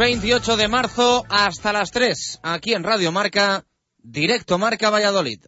28 de marzo hasta las 3, aquí en Radio Marca, directo Marca Valladolid.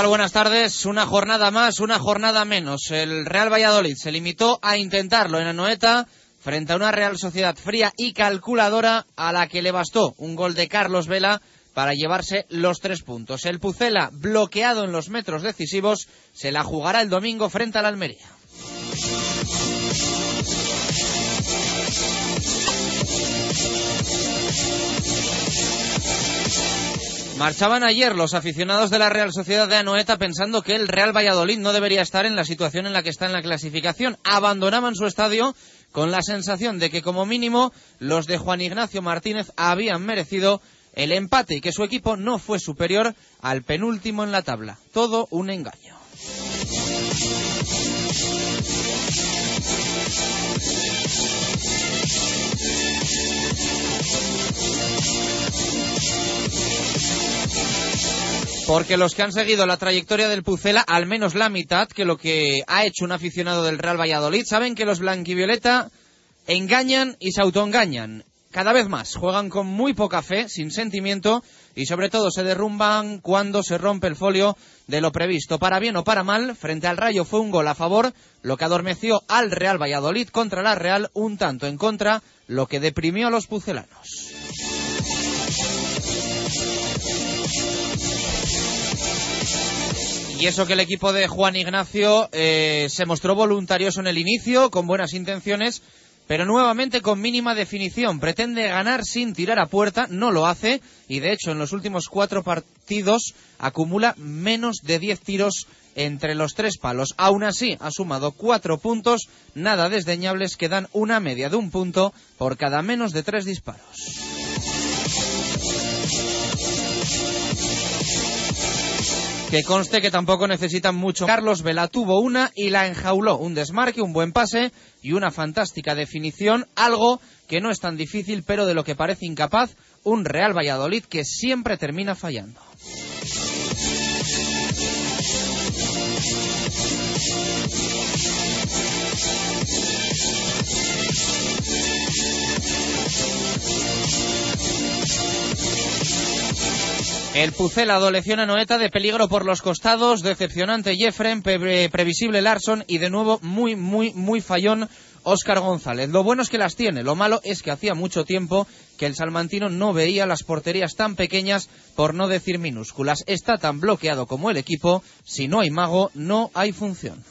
Tal? Buenas tardes. Una jornada más, una jornada menos. El Real Valladolid se limitó a intentarlo en Anoeta frente a una Real Sociedad fría y calculadora a la que le bastó un gol de Carlos Vela para llevarse los tres puntos. El Pucela, bloqueado en los metros decisivos, se la jugará el domingo frente al Almería. Marchaban ayer los aficionados de la Real Sociedad de Anoeta pensando que el Real Valladolid no debería estar en la situación en la que está en la clasificación. Abandonaban su estadio con la sensación de que como mínimo los de Juan Ignacio Martínez habían merecido el empate y que su equipo no fue superior al penúltimo en la tabla. Todo un engaño. Porque los que han seguido la trayectoria del Pucela, al menos la mitad que lo que ha hecho un aficionado del Real Valladolid, saben que los blanquivioleta engañan y se autoengañan. Cada vez más juegan con muy poca fe, sin sentimiento y sobre todo se derrumban cuando se rompe el folio de lo previsto. Para bien o para mal, frente al Rayo fue un gol a favor, lo que adormeció al Real Valladolid contra la Real, un tanto en contra, lo que deprimió a los pucelanos. Y eso que el equipo de Juan Ignacio eh, se mostró voluntarioso en el inicio, con buenas intenciones, pero nuevamente con mínima definición. Pretende ganar sin tirar a puerta, no lo hace, y de hecho en los últimos cuatro partidos acumula menos de diez tiros entre los tres palos. Aún así, ha sumado cuatro puntos, nada desdeñables, que dan una media de un punto por cada menos de tres disparos. Que conste que tampoco necesitan mucho. Carlos Vela tuvo una y la enjauló. Un desmarque, un buen pase y una fantástica definición. Algo que no es tan difícil, pero de lo que parece incapaz un Real Valladolid que siempre termina fallando. El Pucel adoleció a Noeta de peligro por los costados, decepcionante Jeffren, previsible Larson y de nuevo muy, muy, muy fallón Óscar González. Lo bueno es que las tiene, lo malo es que hacía mucho tiempo que el salmantino no veía las porterías tan pequeñas, por no decir minúsculas. Está tan bloqueado como el equipo, si no hay mago, no hay función.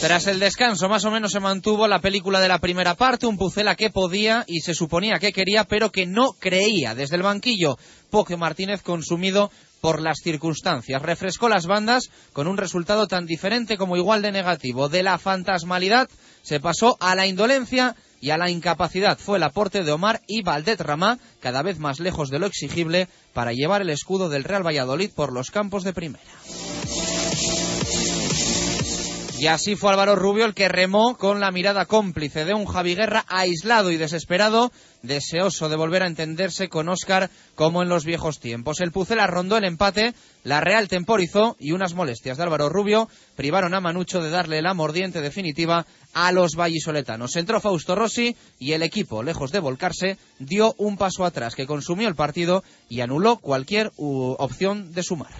Tras el descanso, más o menos se mantuvo la película de la primera parte, un Pucela que podía y se suponía que quería, pero que no creía. Desde el banquillo, Poque Martínez consumido por las circunstancias. Refrescó las bandas con un resultado tan diferente como igual de negativo. De la fantasmalidad se pasó a la indolencia y a la incapacidad. Fue el aporte de Omar y Valdet Ramá, cada vez más lejos de lo exigible, para llevar el escudo del Real Valladolid por los campos de primera. Y así fue Álvaro Rubio el que remó con la mirada cómplice de un Javi Guerra aislado y desesperado, deseoso de volver a entenderse con Óscar como en los viejos tiempos. El Pucela rondó el empate, la Real temporizó y unas molestias de Álvaro Rubio privaron a Manucho de darle la mordiente definitiva a los vallisoletanos. Entró Fausto Rossi y el equipo, lejos de volcarse, dio un paso atrás que consumió el partido y anuló cualquier opción de sumar.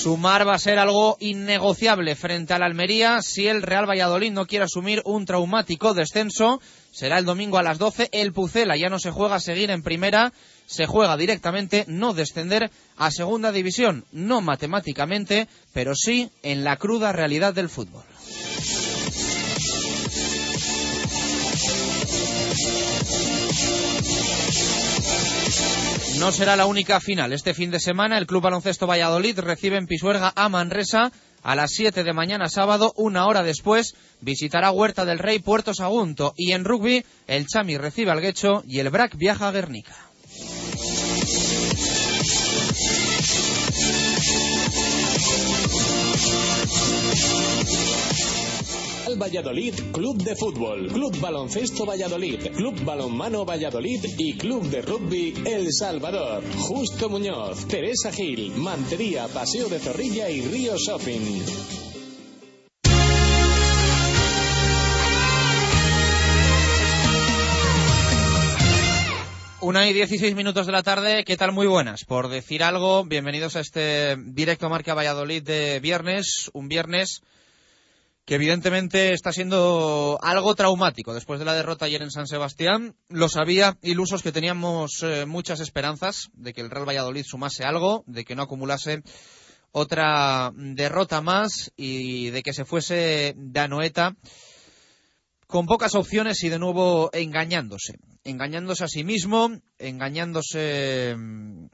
Sumar va a ser algo innegociable frente al Almería si el Real Valladolid no quiere asumir un traumático descenso. Será el domingo a las 12. El Pucela ya no se juega a seguir en primera, se juega directamente no descender a segunda división, no matemáticamente, pero sí en la cruda realidad del fútbol. No será la única final. Este fin de semana el Club Baloncesto Valladolid recibe en Pisuerga a Manresa a las 7 de mañana sábado. Una hora después visitará Huerta del Rey Puerto Sagunto. Y en rugby el Chami recibe al Guecho y el Brac viaja a Guernica. Valladolid Club de Fútbol, Club Baloncesto Valladolid, Club Balonmano Valladolid y Club de Rugby El Salvador. Justo Muñoz, Teresa Gil, Mantería, Paseo de Zorrilla y Río Shopping. Una y dieciséis minutos de la tarde, ¿qué tal? Muy buenas. Por decir algo, bienvenidos a este directo Marca Valladolid de viernes, un viernes que evidentemente está siendo algo traumático después de la derrota ayer en San Sebastián. Lo sabía ilusos que teníamos eh, muchas esperanzas de que el Real Valladolid sumase algo, de que no acumulase otra derrota más y de que se fuese de Anoeta con pocas opciones y de nuevo engañándose. Engañándose a sí mismo, engañándose mm,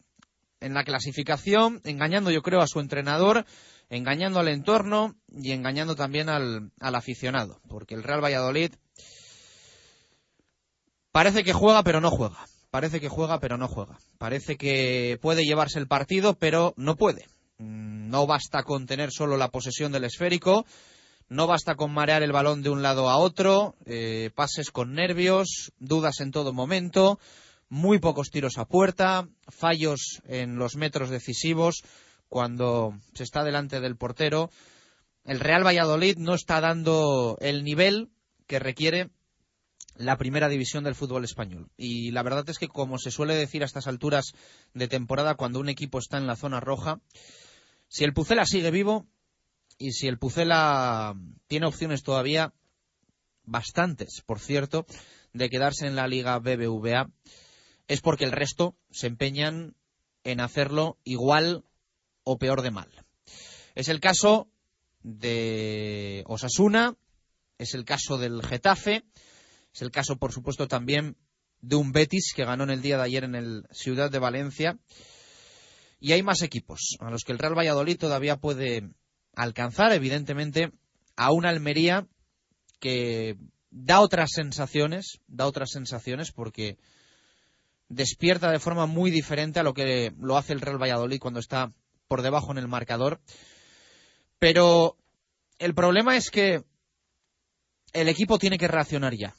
en la clasificación, engañando yo creo a su entrenador engañando al entorno y engañando también al, aficionado, porque el Real Valladolid parece que juega pero no juega, parece que juega pero no juega, parece que puede llevarse el partido pero no puede. Mm, no basta con tener solo la posesión del esférico, no basta con marear el balón de un lado a otro, eh, pases con nervios, dudas en todo momento, muy pocos tiros a puerta, fallos en los metros decisivos, cuando se está delante del portero. El Real Valladolid no está dando el nivel que requiere la primera división del fútbol español. Y la verdad es que, como se suele decir a estas alturas de temporada, cuando un equipo está en la zona roja, si el Pucela sigue vivo y si el Pucela tiene opciones todavía, bastantes, por cierto, de quedarse en la Liga BBVA, es porque el resto se empeñan en hacerlo igual o peor de mal. Es el caso de Osasuna, es el caso del Getafe, es el caso, por supuesto, también de un Betis que ganó en el día de ayer en el Ciudad de Valencia. Y hay más equipos a los que el Real Valladolid todavía puede alcanzar, evidentemente, a una Almería que da otras sensaciones, da otras sensaciones porque despierta de forma muy diferente a lo que lo hace el Real Valladolid cuando está por debajo en el marcador. Pero el problema es que el equipo tiene que reaccionar ya.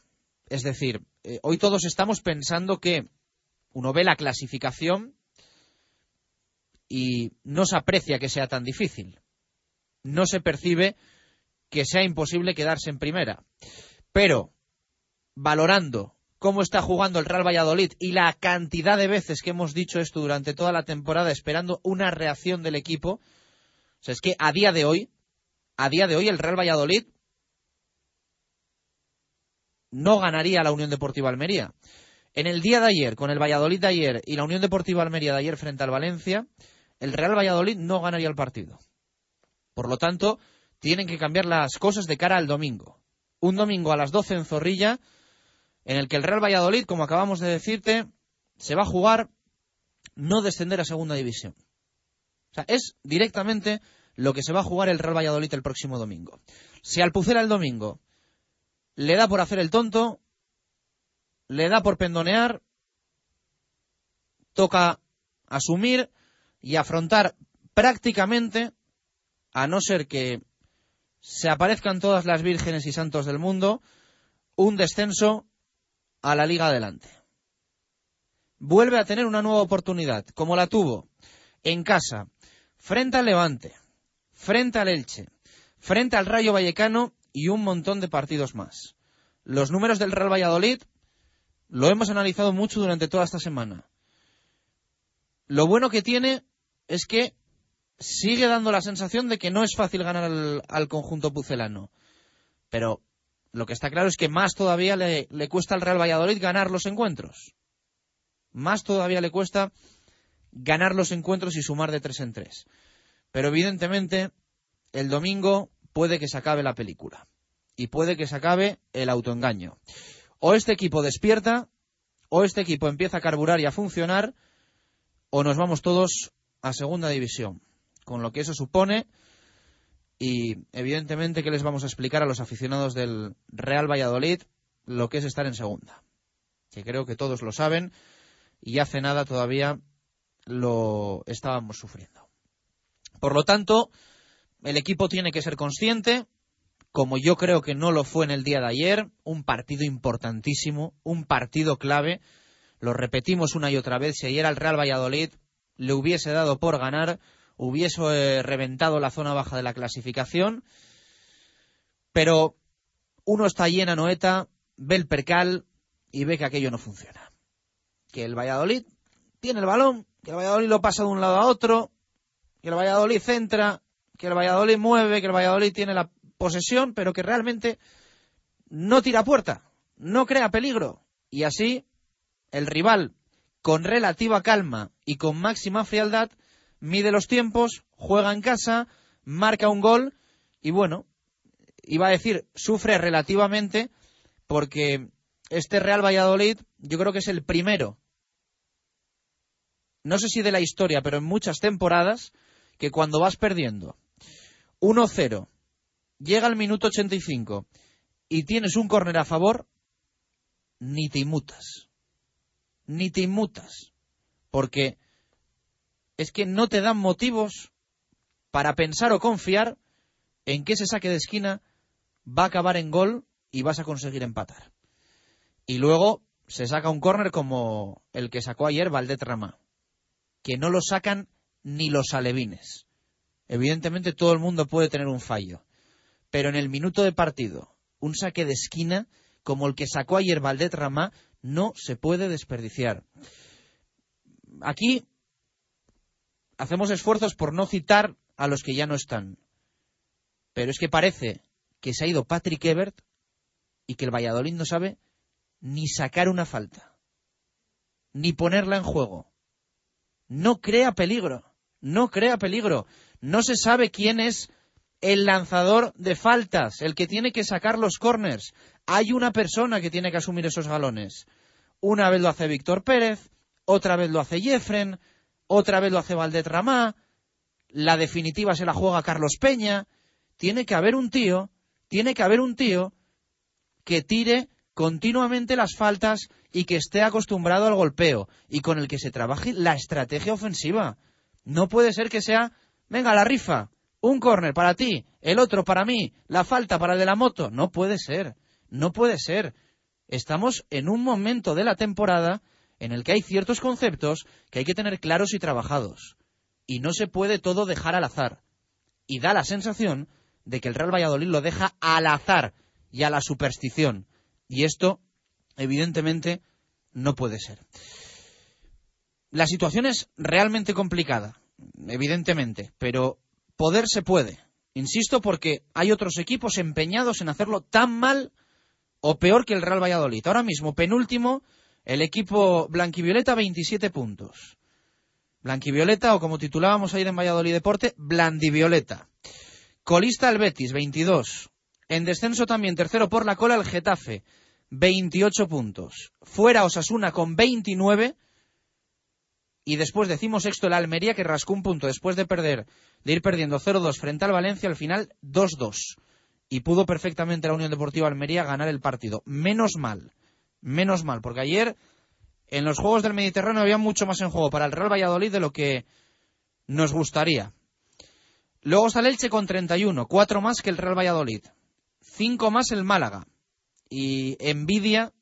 Es decir, eh, hoy todos estamos pensando que uno ve la clasificación y no se aprecia que sea tan difícil. No se percibe que sea imposible quedarse en primera. Pero, valorando cómo está jugando el Real Valladolid y la cantidad de veces que hemos dicho esto durante toda la temporada esperando una reacción del equipo. O sea, es que a día de hoy, a día de hoy el Real Valladolid no ganaría la Unión Deportiva Almería. En el día de ayer, con el Valladolid de ayer y la Unión Deportiva Almería de ayer frente al Valencia, el Real Valladolid no ganaría el partido. Por lo tanto, tienen que cambiar las cosas de cara al domingo. Un domingo a las 12 en Zorrilla, en el que el Real Valladolid, como acabamos de decirte, se va a jugar no descender a segunda división. O sea, es directamente lo que se va a jugar el Real Valladolid el próximo domingo. Si al Pucela el domingo le da por hacer el tonto, le da por pendonear, toca asumir y afrontar prácticamente, a no ser que se aparezcan todas las vírgenes y santos del mundo, un descenso a la liga adelante. Vuelve a tener una nueva oportunidad, como la tuvo en casa, frente al Levante, frente al Elche, frente al Rayo Vallecano y un montón de partidos más. Los números del Real Valladolid lo hemos analizado mucho durante toda esta semana. Lo bueno que tiene es que sigue dando la sensación de que no es fácil ganar al, conjunto pucelano. Pero lo que está claro es que más todavía le, cuesta al Real Valladolid ganar los encuentros. Más todavía le cuesta ganar los encuentros y sumar de tres en tres. Pero evidentemente el domingo puede que se acabe la película. Y puede que se acabe el autoengaño. O este equipo despierta, o este equipo empieza a carburar y a funcionar, o nos vamos todos a segunda división. Con lo que eso supone, y evidentemente que les vamos a explicar a los aficionados del Real Valladolid lo que es estar en segunda. Que creo que todos lo saben, y hace nada todavía lo estábamos sufriendo. Por lo tanto, el equipo tiene que ser consciente como yo creo que no lo fue en el día de ayer, un partido importantísimo, un partido clave. Lo repetimos una y otra vez, si ayer al Real Valladolid le hubiese dado por ganar, hubiese eh, reventado la zona baja de la clasificación, pero uno está llena Noeta, ve el percal y ve que aquello no funciona. Que el Valladolid tiene el balón, que el Valladolid lo pasa de un lado a otro, que el Valladolid centra, que el Valladolid mueve, que el Valladolid tiene la posesión, pero que realmente no tira puerta, no crea peligro. Y así el rival, con relativa calma y con máxima frialdad, mide los tiempos, juega en casa, marca un gol y bueno, iba a decir, sufre relativamente porque este Real Valladolid yo creo que es el primero, no sé si de la historia, pero en muchas temporadas, que cuando vas perdiendo 1-0 llega al minuto 85 y tienes un córner a favor, ni te inmutas. Ni te inmutas. Porque es que no te dan motivos para pensar o confiar en que ese saque de esquina va a acabar en gol y vas a conseguir empatar. Y luego se saca un córner como el que sacó ayer Valdetrama, que no lo sacan ni los alevines. Evidentemente todo el mundo puede tener un fallo pero en el minuto de partido, un saque de esquina como el que sacó ayer Valdet Ramá no se puede desperdiciar. Aquí hacemos esfuerzos por no citar a los que ya no están. Pero es que parece que se ha ido Patrick Ebert y que el Valladolid no sabe ni sacar una falta, ni ponerla en juego. No crea peligro, no crea peligro. No se sabe quién es el lanzador de faltas, el que tiene que sacar los corners. Hay una persona que tiene que asumir esos galones. Una vez lo hace Víctor Pérez, otra vez lo hace Jeffren, otra vez lo hace Valdet Ramá, la definitiva se la juega Carlos Peña. Tiene que haber un tío, tiene que haber un tío que tire continuamente las faltas y que esté acostumbrado al golpeo y con el que se trabaje la estrategia ofensiva. No puede ser que sea, venga, la rifa, un córner para ti, el otro para mí, la falta para el de la moto. No puede ser, no puede ser. Estamos en un momento de la temporada en el que hay ciertos conceptos que hay que tener claros y trabajados. Y no se puede todo dejar al azar. Y da la sensación de que el Real Valladolid lo deja al azar y a la superstición. Y esto, evidentemente, no puede ser. La situación es realmente complicada, evidentemente, pero poder se puede. Insisto porque hay otros equipos empeñados en hacerlo tan mal o peor que el Real Valladolid. Ahora mismo, penúltimo, el equipo blanquivioleta 27 puntos. Blanquivioleta, o como titulábamos ayer en Valladolid Deporte, Blandivioleta. Colista el Betis, 22. En descenso también, tercero por la cola, el Getafe, 28 puntos. Fuera Osasuna con 29. Y después decimos sexto el Almería que rascó un punto después de perder, de ir perdiendo 0-2 frente al Valencia, al final 2-2. Y pudo perfectamente la Unión Deportiva Almería ganar el partido. Menos mal. Menos mal, porque ayer en los Juegos del Mediterráneo había mucho más en juego para el Real Valladolid de lo que nos gustaría. Luego está el Elche con 31, cuatro más que el Real Valladolid, cinco más el Málaga. Y envidia,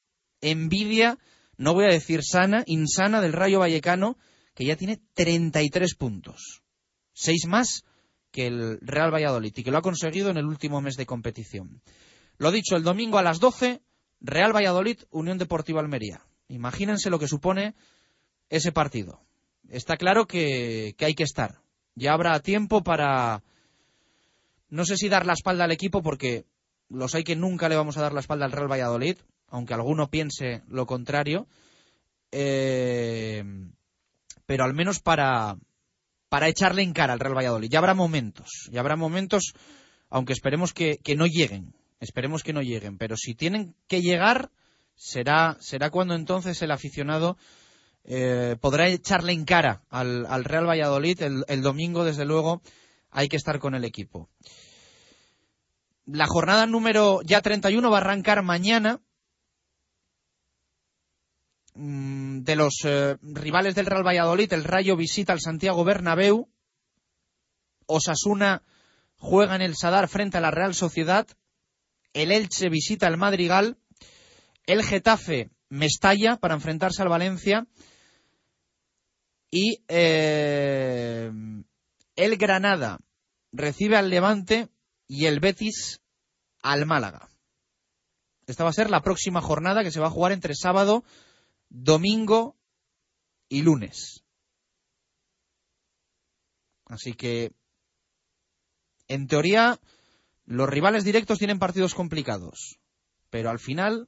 envidia, no voy a decir sana, insana del Rayo Vallecano, que ya tiene 33 puntos. Seis más que el Real Valladolid y que lo ha conseguido en el último mes de competición. Lo dicho, el domingo a las 12, Real Valladolid, Unión Deportiva Almería. Imagínense lo que supone ese partido. Está claro que, hay que estar. Ya habrá tiempo para, no sé si dar la espalda al equipo, porque los hay que nunca le vamos a dar la espalda al Real Valladolid, aunque alguno piense lo contrario. Eh, pero al menos para, para echarle en cara al Real Valladolid. Ya habrá momentos, ya habrá momentos, aunque esperemos que, que no lleguen, esperemos que no lleguen, pero si tienen que llegar, será, será cuando entonces el aficionado eh, podrá echarle en cara al, al Real Valladolid. El, el, domingo, desde luego, hay que estar con el equipo. La jornada número ya 31 va a arrancar mañana. Mm, de los eh, rivales del Real Valladolid, el Rayo visita al Santiago Bernabéu. Osasuna juega en el Sadar frente a la Real Sociedad. El Elche visita al Madrigal. El Getafe Mestalla para enfrentarse al Valencia. Y eh, el Granada recibe al Levante y el Betis al Málaga. Esta va a ser la próxima jornada que se va a jugar entre sábado, domingo y lunes. Así que, en teoría, los rivales directos tienen partidos complicados, pero al final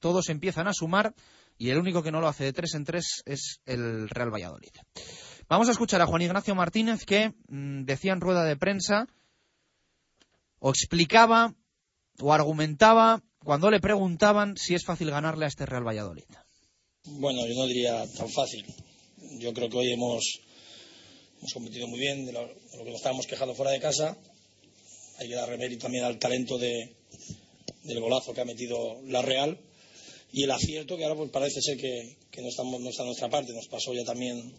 todos empiezan a sumar y el único que no lo hace de tres en tres es el Real Valladolid. Vamos a escuchar a Juan Ignacio Martínez que mmm, decía en rueda de prensa o explicaba o argumentaba cuando le preguntaban si es fácil ganarle a este Real Valladolid. Bueno, yo no diría tan fácil. Yo creo que hoy hemos, hemos competido muy bien de lo, de lo que nos estábamos quejando fuera de casa. Hay que dar mérito también al talento de, del golazo que ha metido la Real y el acierto que ahora pues parece ser que, no está a nuestra parte. Nos pasó ya también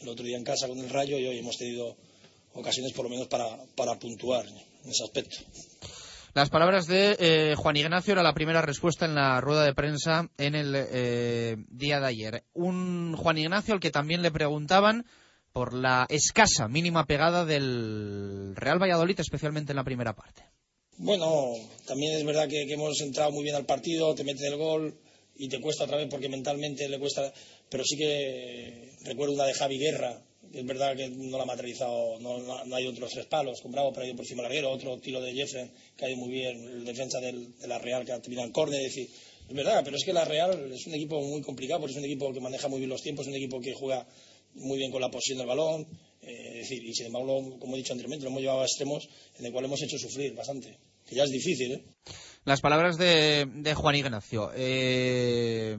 el otro día en casa con el Rayo y hoy hemos tenido ocasiones por lo menos para, para puntuar en ese aspecto. Las palabras de eh, Juan Ignacio era la primera respuesta en la rueda de prensa en el eh, día de ayer. Un Juan Ignacio al que también le preguntaban por la escasa mínima pegada del Real Valladolid, especialmente en la primera parte. Bueno, también es verdad que, que hemos entrado muy bien al partido, te meten el gol y te cuesta otra vez porque mentalmente le cuesta, pero sí que recuerdo una de Javi Guerra, es verdad que no la ha materializado, no, no, no hay otros tres palos, con Bravo, pero ha ido por encima larguero, otro tiro de Jeffrey, que ha ido muy bien, el defensa del, de la Real, que ha terminado en córner, es decir, es verdad, pero es que la Real es un equipo muy complicado, porque es un equipo que maneja muy bien los tiempos, es un equipo que juega muy bien con la posición del balón, eh, y sin embargo, como he dicho anteriormente, lo hemos llevado a extremos en el cual hemos hecho sufrir bastante, que ya es difícil, ¿eh? Las palabras de, de Juan Ignacio. Eh,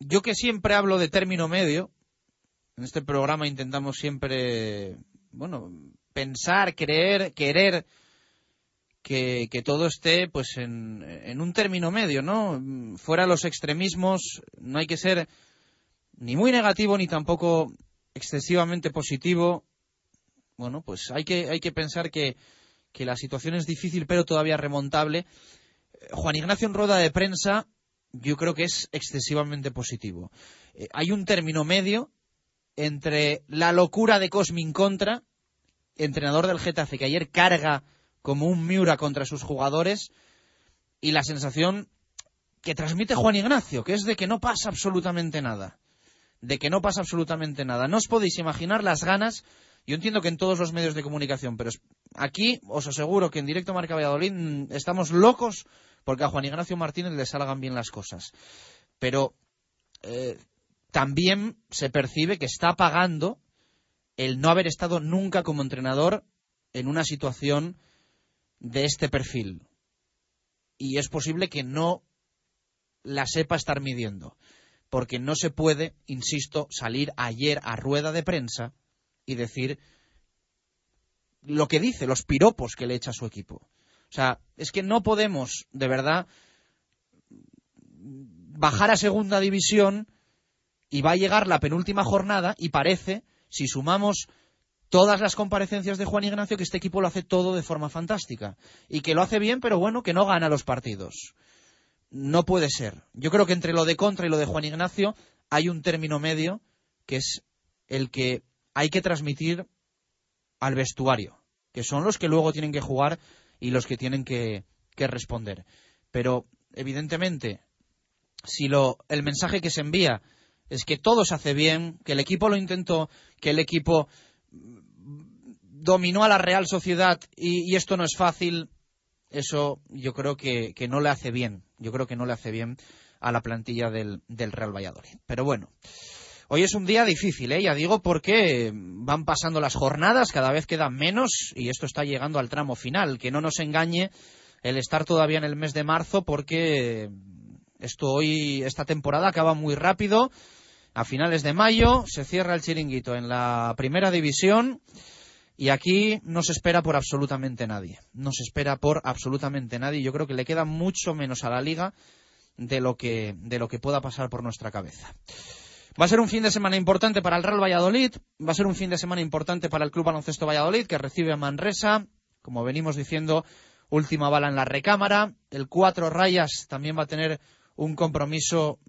yo que siempre hablo de término medio, en este programa intentamos siempre, bueno, pensar, creer, querer que, que todo esté pues en, en, un término medio, ¿no? Fuera los extremismos, no hay que ser ni muy negativo ni tampoco excesivamente positivo. Bueno, pues hay que, hay que pensar que, que la situación es difícil pero todavía remontable. Juan Ignacio en rueda de prensa yo creo que es excesivamente positivo. Eh, hay un término medio entre la locura de Cosmin contra, entrenador del Getafe, que ayer carga como un Miura contra sus jugadores, y la sensación que transmite Juan Ignacio, que es de que no pasa absolutamente nada. De que no pasa absolutamente nada. No os podéis imaginar las ganas. Yo entiendo que en todos los medios de comunicación, pero aquí os aseguro que en directo Marca Valladolid mm, estamos locos porque a Juan Ignacio Martínez le salgan bien las cosas. Pero eh, también se percibe que está pagando el no haber estado nunca como entrenador en una situación de este perfil. Y es posible que no la sepa estar midiendo. Porque no se puede, insisto, salir ayer a rueda de prensa y decir lo que dice, los piropos que le echa a su equipo. O sea, es que no podemos, de verdad, bajar a segunda división y va a llegar la penúltima jornada y parece, si sumamos todas las comparecencias de Juan Ignacio, que este equipo lo hace todo de forma fantástica. Y que lo hace bien, pero bueno, que no gana los partidos. No puede ser. Yo creo que entre lo de contra y lo de Juan Ignacio hay un término medio que es el que hay que transmitir al vestuario, que son los que luego tienen que jugar y los que tienen que, que responder. Pero, evidentemente, si lo, el mensaje que se envía es que todo se hace bien, que el equipo lo intentó, que el equipo dominó a la Real Sociedad y, esto no es fácil, eso yo creo que, no le hace bien. Yo creo que no le hace bien a la plantilla del, Real Valladolid. Pero bueno, hoy es un día difícil, ¿eh? ya digo, porque van pasando las jornadas, cada vez quedan menos y esto está llegando al tramo final. Que no nos engañe el estar todavía en el mes de marzo, porque esto hoy, esta temporada acaba muy rápido. A finales de mayo se cierra el chiringuito en la primera división y aquí no se espera por absolutamente nadie. No se espera por absolutamente nadie. Yo creo que le queda mucho menos a la liga de lo que, de lo que pueda pasar por nuestra cabeza. Va a ser un fin de semana importante para el Real Valladolid, va a ser un fin de semana importante para el Club Baloncesto Valladolid, que recibe a Manresa, como venimos diciendo, última bala en la recámara. El Cuatro Rayas también va a tener un compromiso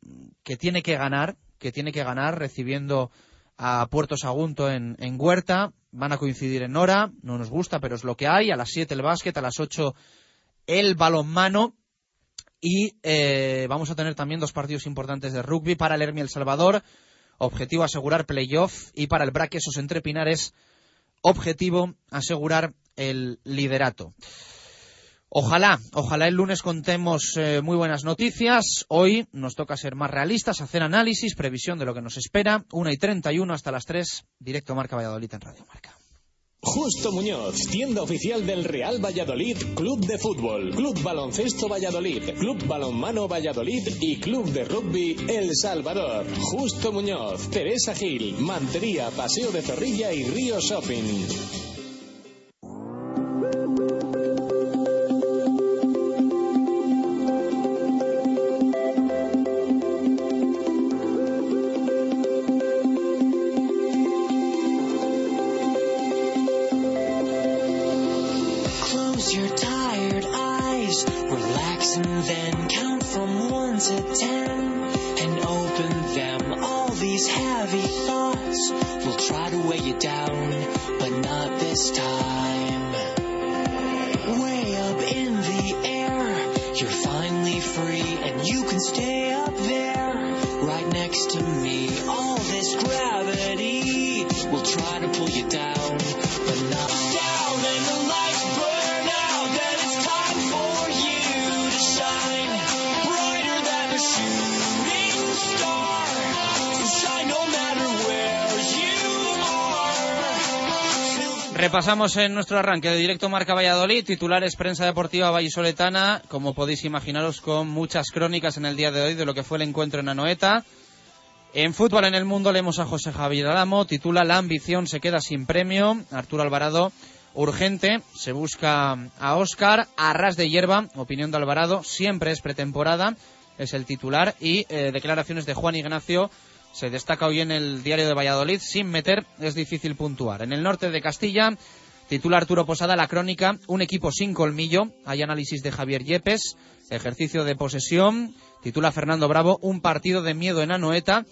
que tiene que ganar, que tiene que ganar recibiendo a Puerto Sagunto en, en Huerta van a coincidir en hora, no nos gusta, pero es lo que hay. A las 7 el básquet, a las 8 el balonmano. Y eh, vamos a tener también dos partidos importantes de rugby para el Hermi El Salvador. Objetivo asegurar playoff. Y para el Braquesos entre Pinares, objetivo asegurar el liderato. Ojalá, ojalá el lunes contemos eh, muy buenas noticias. Hoy nos toca ser más realistas, hacer análisis, previsión de lo que nos espera. 1 y 31 hasta las 3, directo Marca Valladolid en Radio Marca. Justo Muñoz, tienda oficial del Real Valladolid, Club de Fútbol, Club Baloncesto Valladolid, Club Balonmano Valladolid y Club de Rugby El Salvador. Justo Muñoz, Teresa Gil, Mantería, Paseo de Zorrilla y Río Shopping. Pasamos en nuestro arranque de directo Marca Valladolid, titulares prensa deportiva vallisoletana, como podéis imaginaros con muchas crónicas en el día de hoy de lo que fue el encuentro en Anoeta. En fútbol en el mundo leemos a José Javier Alamo, titula La ambición se queda sin premio, Arturo Alvarado, urgente, se busca a Óscar, a ras de hierba, opinión de Alvarado, siempre es pretemporada, es el titular, y eh, declaraciones de Juan Ignacio, se destaca hoy en el diario de Valladolid. Sin meter es difícil puntuar. En el norte de Castilla, titula Arturo Posada la crónica Un equipo sin colmillo. Hay análisis de Javier Yepes. Ejercicio de posesión. Titula Fernando Bravo Un partido de miedo en Anoeta.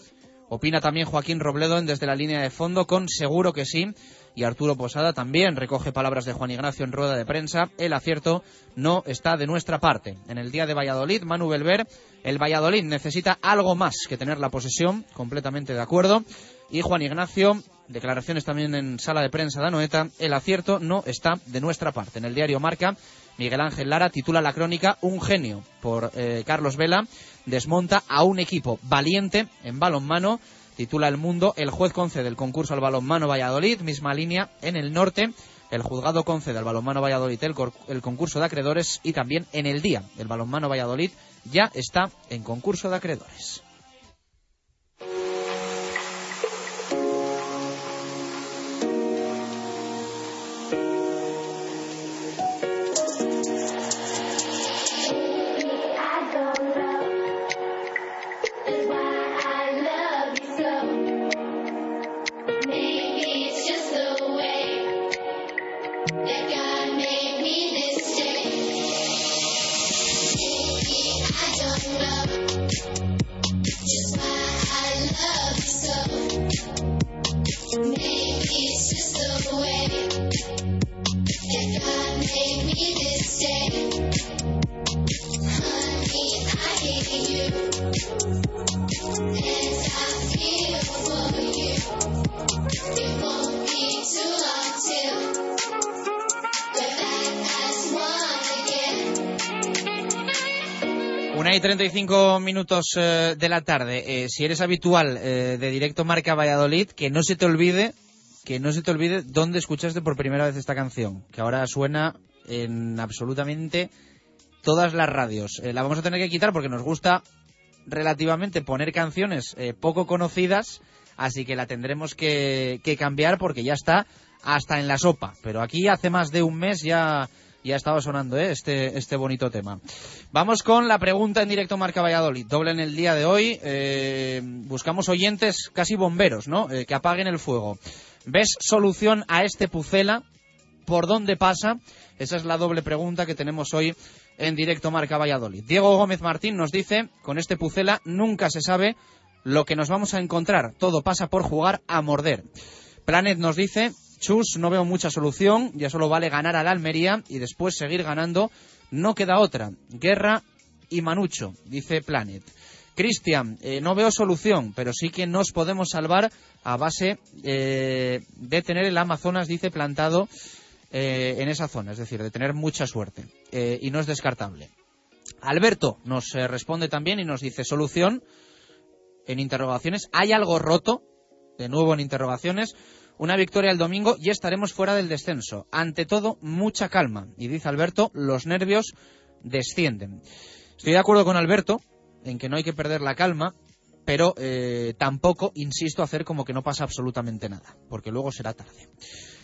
Opina también Joaquín Robledo en desde la línea de fondo con seguro que sí. Y Arturo Posada también recoge palabras de Juan Ignacio en rueda de prensa. El acierto no está de nuestra parte. En el día de Valladolid, Manu Belver el Valladolid necesita algo más que tener la posesión, completamente de acuerdo. Y Juan Ignacio, declaraciones también en sala de prensa de Anoeta, el acierto no está de nuestra parte. En el diario Marca, Miguel Ángel Lara titula la crónica Un genio por eh, Carlos Vela, desmonta a un equipo valiente en balonmano. Titula El Mundo, el juez concede el concurso al balonmano Valladolid, misma línea en el norte. El juzgado concede al balonmano Valladolid el, concurso de acreedores y también en el día el balonmano Valladolid ya está en concurso de acreedores. Una y 35 minutos eh, de la tarde. Eh, si eres habitual eh, de directo Marca Valladolid, que no se te olvide, que no se te olvide dónde escuchaste por primera vez esta canción, que ahora suena en absolutamente todas las radios. la vamos a tener que quitar porque nos gusta relativamente poner canciones poco conocidas, así que la tendremos que, que cambiar porque ya está hasta en la sopa. Pero aquí hace más de un mes ya ya estaba sonando ¿eh? este, este bonito tema. Vamos con la pregunta en directo Marca Valladolid. Doble en el día de hoy. Eh, buscamos oyentes casi bomberos, ¿no? Eh, que apaguen el fuego. ¿Ves solución a este Pucela? ¿Por dónde pasa? Esa es la doble pregunta que tenemos hoy en directo Marca Valladolid. Diego Gómez Martín nos dice, con este Pucela nunca se sabe lo que nos vamos a encontrar. Todo pasa por jugar a morder. Planet nos dice, Chus, no veo mucha solución, ya solo vale ganar al Almería y después seguir ganando. No queda otra. Guerra y Manucho, dice Planet. Cristian, eh, no veo solución, pero sí que nos podemos salvar a base eh, de tener el Amazonas, dice, plantado eh, en esa zona, es decir, de tener mucha suerte. y no es descartable. Alberto nos responde también y nos dice, solución en interrogaciones, ¿hay algo roto? De nuevo en interrogaciones. Una victoria el domingo y estaremos fuera del descenso. Ante todo, mucha calma. Y dice Alberto, los nervios descienden. Estoy de acuerdo con Alberto en que no hay que perder la calma, pero eh, tampoco, insisto, hacer como que no pasa absolutamente nada, porque luego será tarde.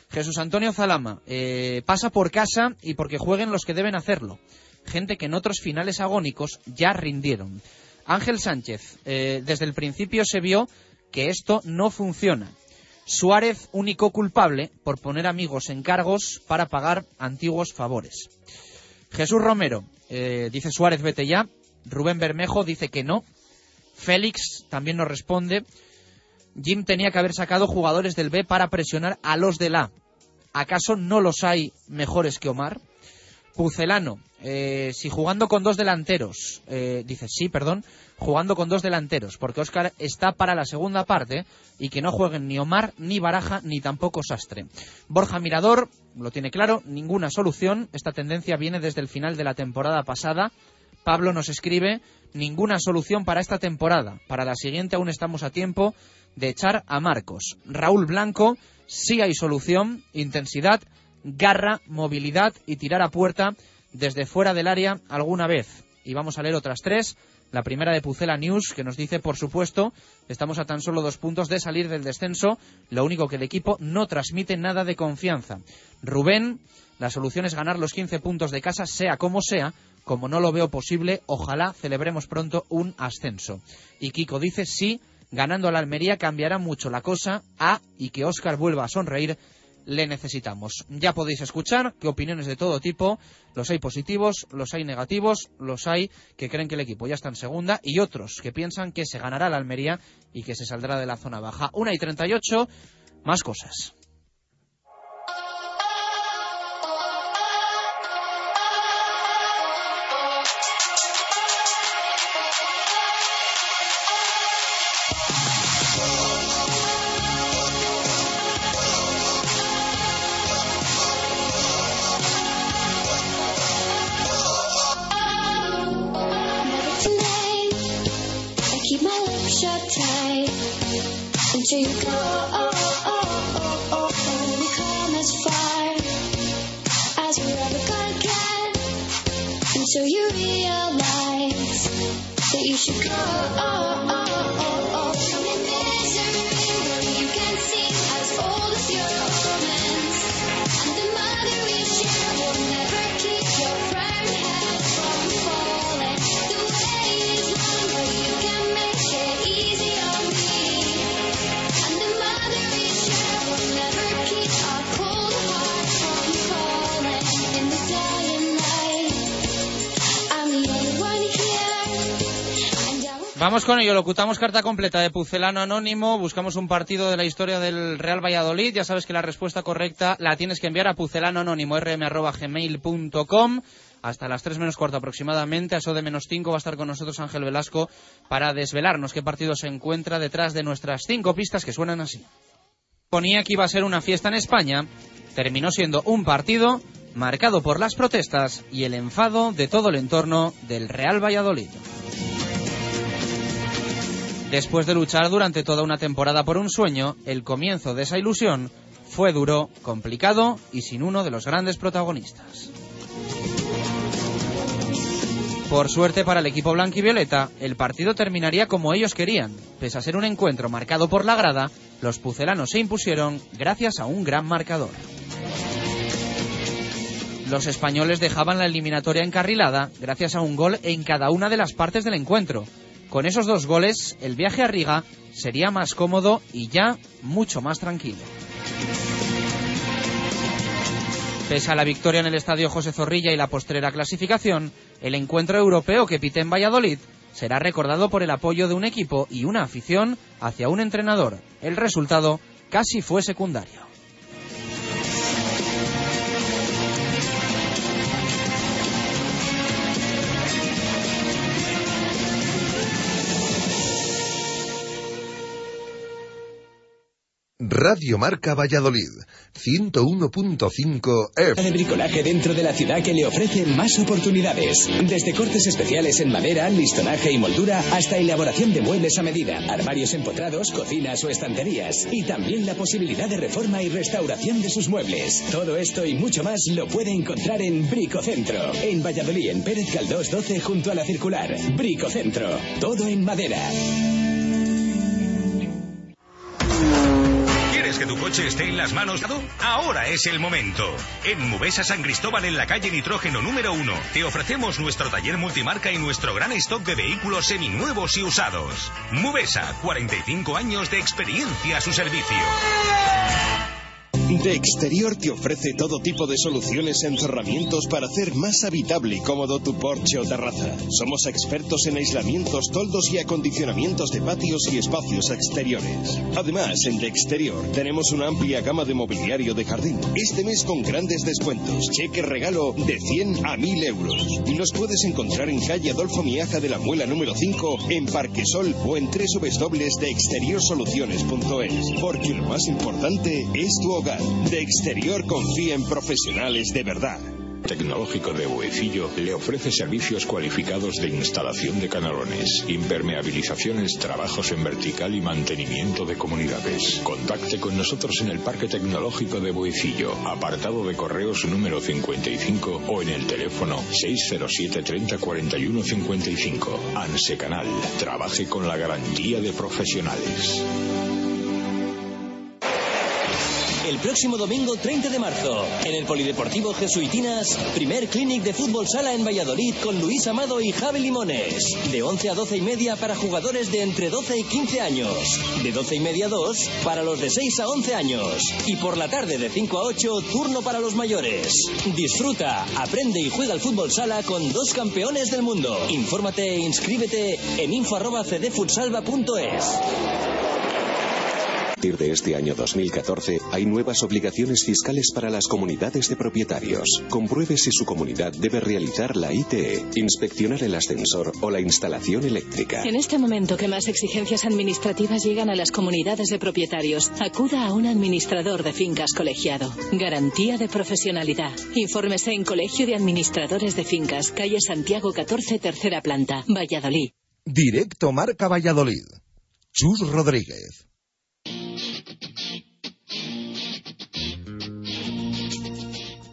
Jesús Antonio Zalama, eh, pasa por casa y porque jueguen los que deben hacerlo. Gente que en otros finales agónicos ya rindieron. Ángel Sánchez, eh, desde el principio se vio que esto no funciona. Suárez, único culpable por poner amigos en cargos para pagar antiguos favores. Jesús Romero, dice Suárez, vete ya. Rubén Bermejo dice que no. Félix también nos responde. Jim tenía que haber sacado jugadores del B para presionar a los del A. ¿Acaso no los hay mejores que Omar? Pucelano, eh, si jugando con dos delanteros, eh, dice sí, perdón, jugando con dos delanteros, porque Óscar está para la segunda parte y que no jueguen ni Omar, ni Baraja, ni tampoco Sastre. Borja Mirador, lo tiene claro, ninguna solución. Esta tendencia viene desde el final de la temporada pasada. Pablo nos escribe, ninguna solución para esta temporada. Para la siguiente aún estamos a tiempo de echar a Marcos. Raúl Blanco, sí hay solución, intensidad, garra, movilidad y tirar a puerta desde fuera del área alguna vez. Y vamos a leer otras tres. La primera de Pucela News, que nos dice, por supuesto, estamos a tan solo dos puntos de salir del descenso, lo único que el equipo no transmite nada de confianza. Rubén, la solución es ganar los 15 puntos de casa, sea como sea, como no lo veo posible, ojalá celebremos pronto un ascenso. Y Kiko dice, sí, ganando a la Almería cambiará mucho la cosa, a y que Óscar vuelva a sonreír le necesitamos. Ya podéis escuchar que opiniones de todo tipo, los hay positivos, los hay negativos, los hay que creen que el equipo ya está en segunda y otros que piensan que se ganará la Almería y que se saldrá de la zona baja. Una y treinta y ocho, más cosas. future you go. Oh, oh, oh, and we come as far as we're ever gonna get until you realize that you should go. Vamos con ello, locutamos carta completa de Pucelano Anónimo, buscamos un partido de la historia del Real Valladolid, ya sabes que la respuesta correcta la tienes que enviar a pucelano anónimo rm.gmail.com hasta las 3 menos cuarto aproximadamente, a eso de menos 5 va a estar con nosotros Ángel Velasco para desvelarnos qué partido se encuentra detrás de nuestras cinco pistas que suenan así. Ponía que iba a ser una fiesta en España, terminó siendo un partido marcado por las protestas y el enfado de todo el entorno del Real Valladolid. Después de luchar durante toda una temporada por un sueño, el comienzo de esa ilusión fue duro, complicado y sin uno de los grandes protagonistas. Por suerte para el equipo blanquivioleta, el partido terminaría como ellos querían. Pese a ser un encuentro marcado por la grada, los pucelanos se impusieron gracias a un gran marcador. Los españoles dejaban la eliminatoria encarrilada gracias a un gol en cada una de las partes del encuentro. Con esos dos goles, el viaje a Riga sería más cómodo y ya mucho más tranquilo. Pese a la victoria en el estadio José Zorrilla y la postrera clasificación, el encuentro europeo que pite en Valladolid será recordado por el apoyo de un equipo y una afición hacia un entrenador. El resultado casi fue secundario. Radio Marca Valladolid, 101.5 F. de bricolaje dentro de la ciudad que le ofrece más oportunidades. Desde cortes especiales en madera, listonaje y moldura, hasta elaboración de muebles a medida, armarios empotrados, cocinas o estanterías. Y también la posibilidad de reforma y restauración de sus muebles. Todo esto y mucho más lo puede encontrar en Bricocentro. En Valladolid, en Pérez Caldós 12, junto a la circular. Bricocentro. Todo en madera. Que tu coche esté en las manos? Ahora es el momento. En Mubesa San Cristóbal, en la calle Nitrógeno número 1, te ofrecemos nuestro taller multimarca y nuestro gran stock de vehículos seminuevos y usados. Mubesa, 45 años de experiencia a su servicio. De Exterior te ofrece todo tipo de soluciones en cerramientos para hacer más habitable y cómodo tu porche o terraza. Somos expertos en aislamientos, toldos y acondicionamientos de patios y espacios exteriores. Además, en De Exterior tenemos una amplia gama de mobiliario de jardín. Este mes con grandes descuentos. Cheque regalo de 100 a 1000 euros. Y los puedes encontrar en calle Adolfo Miaja de la Muela número 5 en Parquesol o en www.deexteriorsoluciones.es. Porque lo más importante es tu hogar. De Exterior confía en profesionales de verdad. Tecnológico de Buecillo le ofrece servicios cualificados de instalación de canalones, impermeabilizaciones, trabajos en vertical y mantenimiento de comunidades. Contacte con nosotros en el Parque Tecnológico de Buecillo, apartado de correos número 55 o en el teléfono 607 30 41 55. ANSE Canal. Trabaje con la garantía de profesionales. El próximo domingo 30 de marzo, en el Polideportivo Jesuitinas, primer clinic de fútbol sala en Valladolid con Luis Amado y Javi Limones. De 11 a 12 y media para jugadores de entre 12 y 15 años. De 12 y media a 2 para los de 6 a 11 años. Y por la tarde de 5 a 8, turno para los mayores. Disfruta, aprende y juega al fútbol sala con dos campeones del mundo. Infórmate e inscríbete en info.cdfutsalva.es. A partir de este año 2014 hay nuevas obligaciones fiscales para las comunidades de propietarios. Compruebe si su comunidad debe realizar la ITE, inspeccionar el ascensor o la instalación eléctrica. En este momento que más exigencias administrativas llegan a las comunidades de propietarios, acuda a un administrador de fincas colegiado. Garantía de profesionalidad. Infórmese en Colegio de Administradores de Fincas, calle Santiago 14, tercera planta, Valladolid. Directo Marca Valladolid. Chus Rodríguez.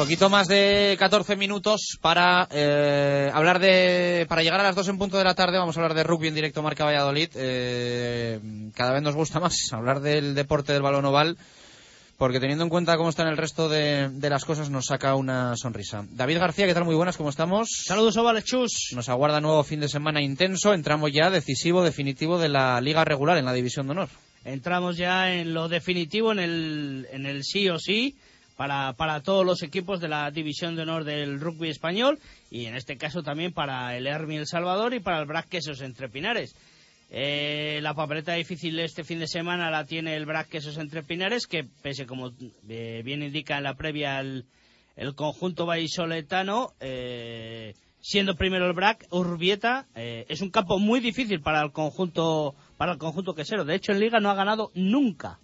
Poquito más de 14 minutos para eh, hablar de. Para llegar a las 2 en punto de la tarde, vamos a hablar de rugby en directo Marca Valladolid. Eh, cada vez nos gusta más hablar del deporte del balón oval, porque teniendo en cuenta cómo están el resto de, de las cosas, nos saca una sonrisa. David García, ¿qué tal? Muy buenas, ¿cómo estamos? Saludos, ovales, chus. Nos aguarda nuevo fin de semana intenso. Entramos ya decisivo, definitivo de la liga regular en la División de Honor. Entramos ya en lo definitivo, en el, en el sí o sí, para, para todos los equipos de la División de Honor del rugby español y en este caso también para el Hermi El Salvador y para el Brac Quesos Entre Pinares. Eh, la papeleta difícil este fin de semana la tiene el Brac Quesos Entre Pinares, que pese como eh, bien indica en la previa el, el conjunto vallisoletano, eh, siendo primero el Brac, Urbieta, eh, es un campo muy difícil para el conjunto para el conjunto quesero. De hecho, en Liga no ha ganado nunca.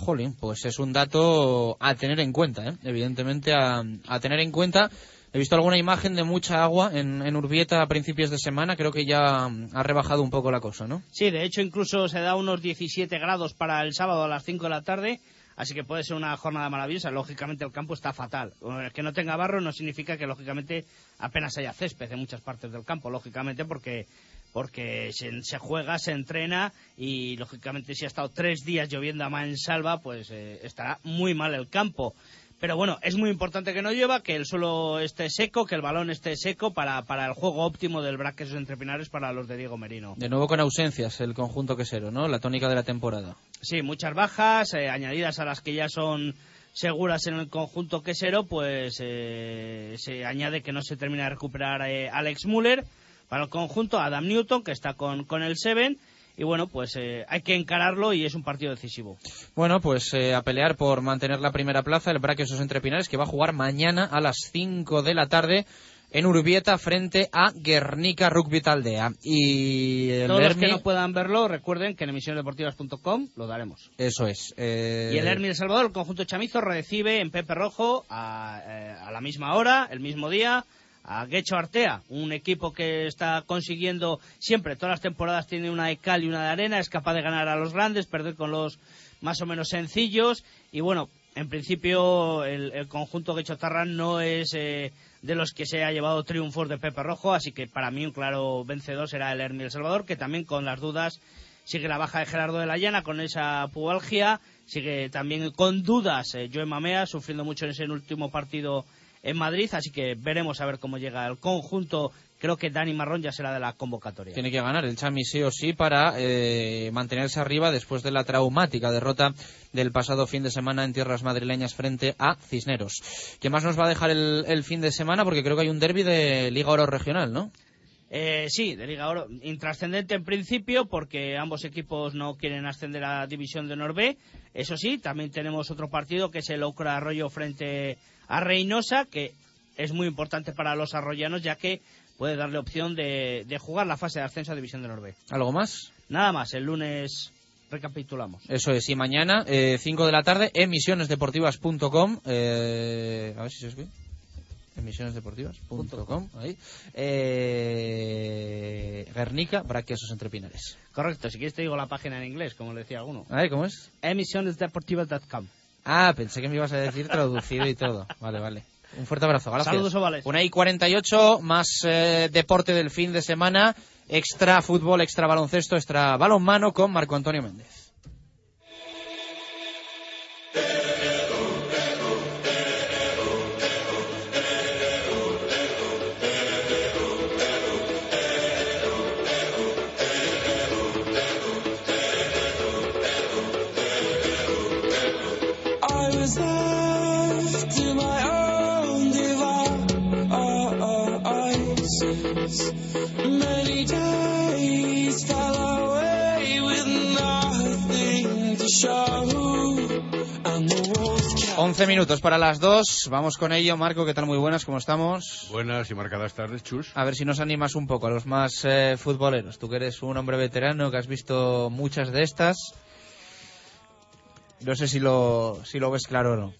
Jolín, pues es un dato a tener en cuenta, ¿eh? evidentemente a, tener en cuenta. He visto alguna imagen de mucha agua en, en Urbieta a principios de semana, creo que ya mm, ha rebajado un poco la cosa, ¿no? Sí, de hecho incluso se da unos 17 grados para el sábado a las 5 de la tarde, así que puede ser una jornada maravillosa. Lógicamente el campo está fatal. Que no tenga barro no significa que lógicamente apenas haya césped en muchas partes del campo, lógicamente porque porque se, se juega, se entrena y lógicamente si ha estado tres días lloviendo a mansalva, pues eh, estará muy mal el campo. Pero bueno, es muy importante que no llueva, que el suelo esté seco, que el balón esté seco para, para el juego óptimo del Braquesos entre Pinares para los de Diego Merino. De nuevo con ausencias el conjunto quesero, ¿no? La tónica de la temporada. Sí, muchas bajas, eh, añadidas a las que ya son seguras en el conjunto quesero, pues eh, se añade que no se termina de recuperar eh, Alex Muller. Para el conjunto, Adam Newton, que está con, con el Seven. Y bueno, pues eh, hay que encararlo y es un partido decisivo. Bueno, pues eh, a pelear por mantener la primera plaza el Braquesos Entre Pinares, que va a jugar mañana a las 5 de la tarde en Urbieta frente a Guernica Rugby Taldea. Y el Todos los que no puedan verlo, recuerden que en emisionesdeportivas.com lo daremos. Eso es. eh, Y el Hermi El Salvador, el conjunto chamizo, recibe en Pepe Rojo a, eh, a la misma hora, el mismo día, a Guecho Artea, un equipo que está consiguiendo siempre, todas las temporadas tiene una de cal y una de arena, es capaz de ganar a los grandes, perder con los más o menos sencillos y bueno, en principio el, el conjunto Guecho Tarran no es eh, de los que se ha llevado triunfos de Pepe Rojo, así que para mí un claro vencedor será el Hermi El Salvador, que también con las dudas sigue la baja de Gerardo de la Llana con esa pubalgia, sigue también con dudas eh, Joe Mamea, sufriendo mucho en ese último partido en Madrid, así que veremos a ver cómo llega el conjunto. Creo que Dani Marrón ya será de la convocatoria. Tiene que ganar el Chami sí o sí para eh, mantenerse arriba después de la traumática derrota del pasado fin de semana en tierras madrileñas frente a Cisneros. ¿Qué más nos va a dejar el, el fin de semana? Porque creo que hay un derby de Liga Oro Regional, ¿no? Eh, sí, de Liga Oro. Intrascendente en principio porque ambos equipos no quieren ascender a División de Norbe. Eso sí, también tenemos otro partido que es el Ocra Arroyo frente a Reynosa, que es muy importante para los arroyanos ya que puede darle opción de, de jugar la fase de ascenso a División de Norbe. ¿Algo más? Nada más, el lunes recapitulamos. Eso es, y mañana, 5 de la tarde, emisionesdeportivas.com. Eh, a ver si se ve. Emisionesdeportivas.com. Ahí. Eh, Guernica, Braquesos entre Pinares. Correcto, si quieres te digo la página en inglés, como le decía alguno. A ver, ¿cómo es? Emisionesdeportivas.com. Ah, pensé que me ibas a decir traducido y todo. Vale, vale. Un fuerte abrazo. Gracias. Saludos, ovales. Una y 48, más eh, deporte del fin de semana. Extra fútbol, extra baloncesto, extra balonmano con Marco Antonio Méndez. 11 minutos para las 2. Vamos con ello. Marco, ¿qué tal? Muy buenas, ¿cómo estamos? Buenas y marcadas tardes, Chus. A ver si nos animas un poco a los más eh, futboleros. Tú que eres un hombre veterano, que has visto muchas de estas. No sé si lo, si lo ves claro o no.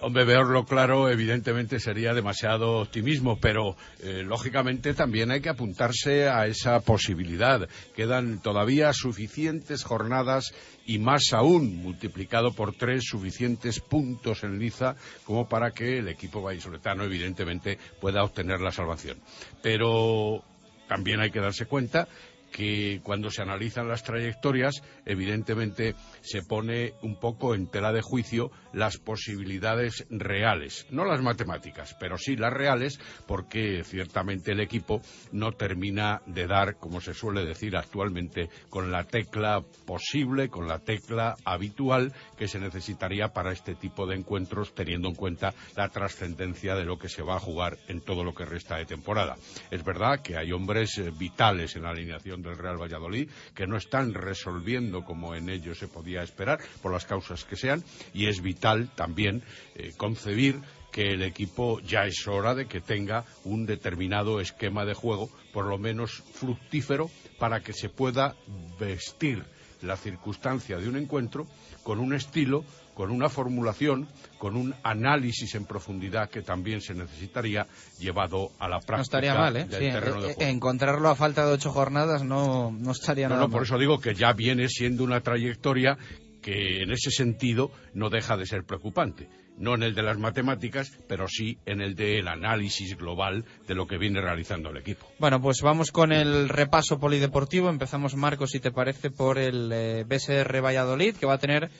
Hombre, verlo claro, evidentemente sería demasiado optimismo, pero eh, lógicamente también hay que apuntarse a esa posibilidad. Quedan todavía suficientes jornadas y más aún, multiplicado por tres, suficientes puntos en liza como para que el equipo vallisoletano, evidentemente, pueda obtener la salvación. Pero también hay que darse cuenta que cuando se analizan las trayectorias, evidentemente se pone un poco en tela de juicio las posibilidades reales, no las matemáticas, pero sí las reales, porque ciertamente el equipo no termina de dar, como se suele decir actualmente, con la tecla posible, con la tecla habitual que se necesitaría para este tipo de encuentros, teniendo en cuenta la trascendencia de lo que se va a jugar en todo lo que resta de temporada. Es verdad que hay hombres eh, vitales en la alineación del Real Valladolid que no están resolviendo como en ello se podía esperar, por las causas que sean, y es vital también eh, concebir que el equipo ya es hora de que tenga un determinado esquema de juego, por lo menos fructífero, para que se pueda vestir la circunstancia de un encuentro con un estilo, con una formulación, con un análisis en profundidad que también se necesitaría llevado a la práctica No estaría mal, ¿eh? del Sí, terreno de eh, juego. encontrarlo a falta de ocho jornadas no, no estaría No, nada no, por mal. eso digo que ya viene siendo una trayectoria que en ese sentido no deja de ser preocupante. No en el de las matemáticas, pero sí en el del análisis global de lo que viene realizando el equipo. Bueno, pues vamos con el repaso polideportivo. Empezamos, Marcos, si te parece, por el eh, BSR Valladolid, que va a tener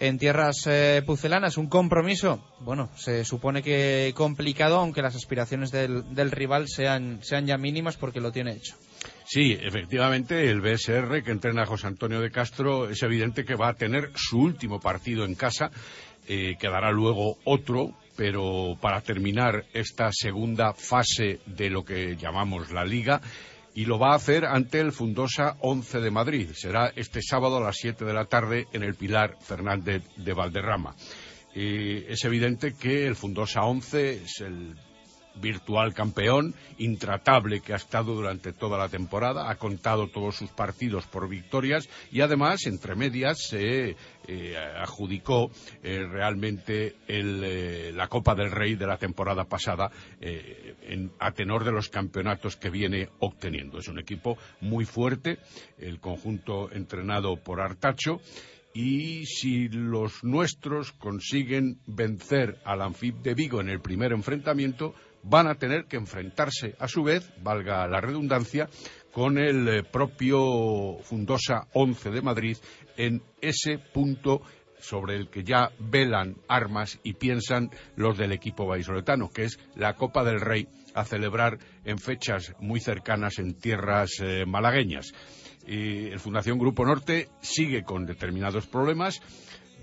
en tierras eh, pucelanas un compromiso, bueno, se supone que complicado, aunque las aspiraciones del, del rival sean, sean ya mínimas porque lo tiene hecho. Sí, efectivamente, el BSR que entrena a José Antonio de Castro es evidente que va a tener su último partido en casa. Eh, quedará luego otro, pero para terminar esta segunda fase de lo que llamamos la Liga. Y lo va a hacer ante el Fundosa 11 de Madrid. Será este sábado a las 7 de la tarde en el Pilar Fernández de Valderrama. Eh, es evidente que el Fundosa 11 es el virtual campeón, intratable que ha estado durante toda la temporada, ha contado todos sus partidos por victorias y además, entre medias, se eh, adjudicó eh, realmente el, eh, la Copa del Rey de la temporada pasada en- a tenor de los campeonatos que viene obteniendo. Es un equipo muy fuerte, el conjunto entrenado por Artacho. Y si los nuestros consiguen vencer al Anfib de Vigo en el primer enfrentamiento, van a tener que enfrentarse a su vez, valga la redundancia, con el eh, propio Fundosa 11 de Madrid en ese punto sobre el que ya velan armas y piensan los del equipo vallisoletano, que es la Copa del Rey a celebrar en fechas muy cercanas en tierras eh, malagueñas. Y el Fundación Grupo Norte sigue con determinados problemas.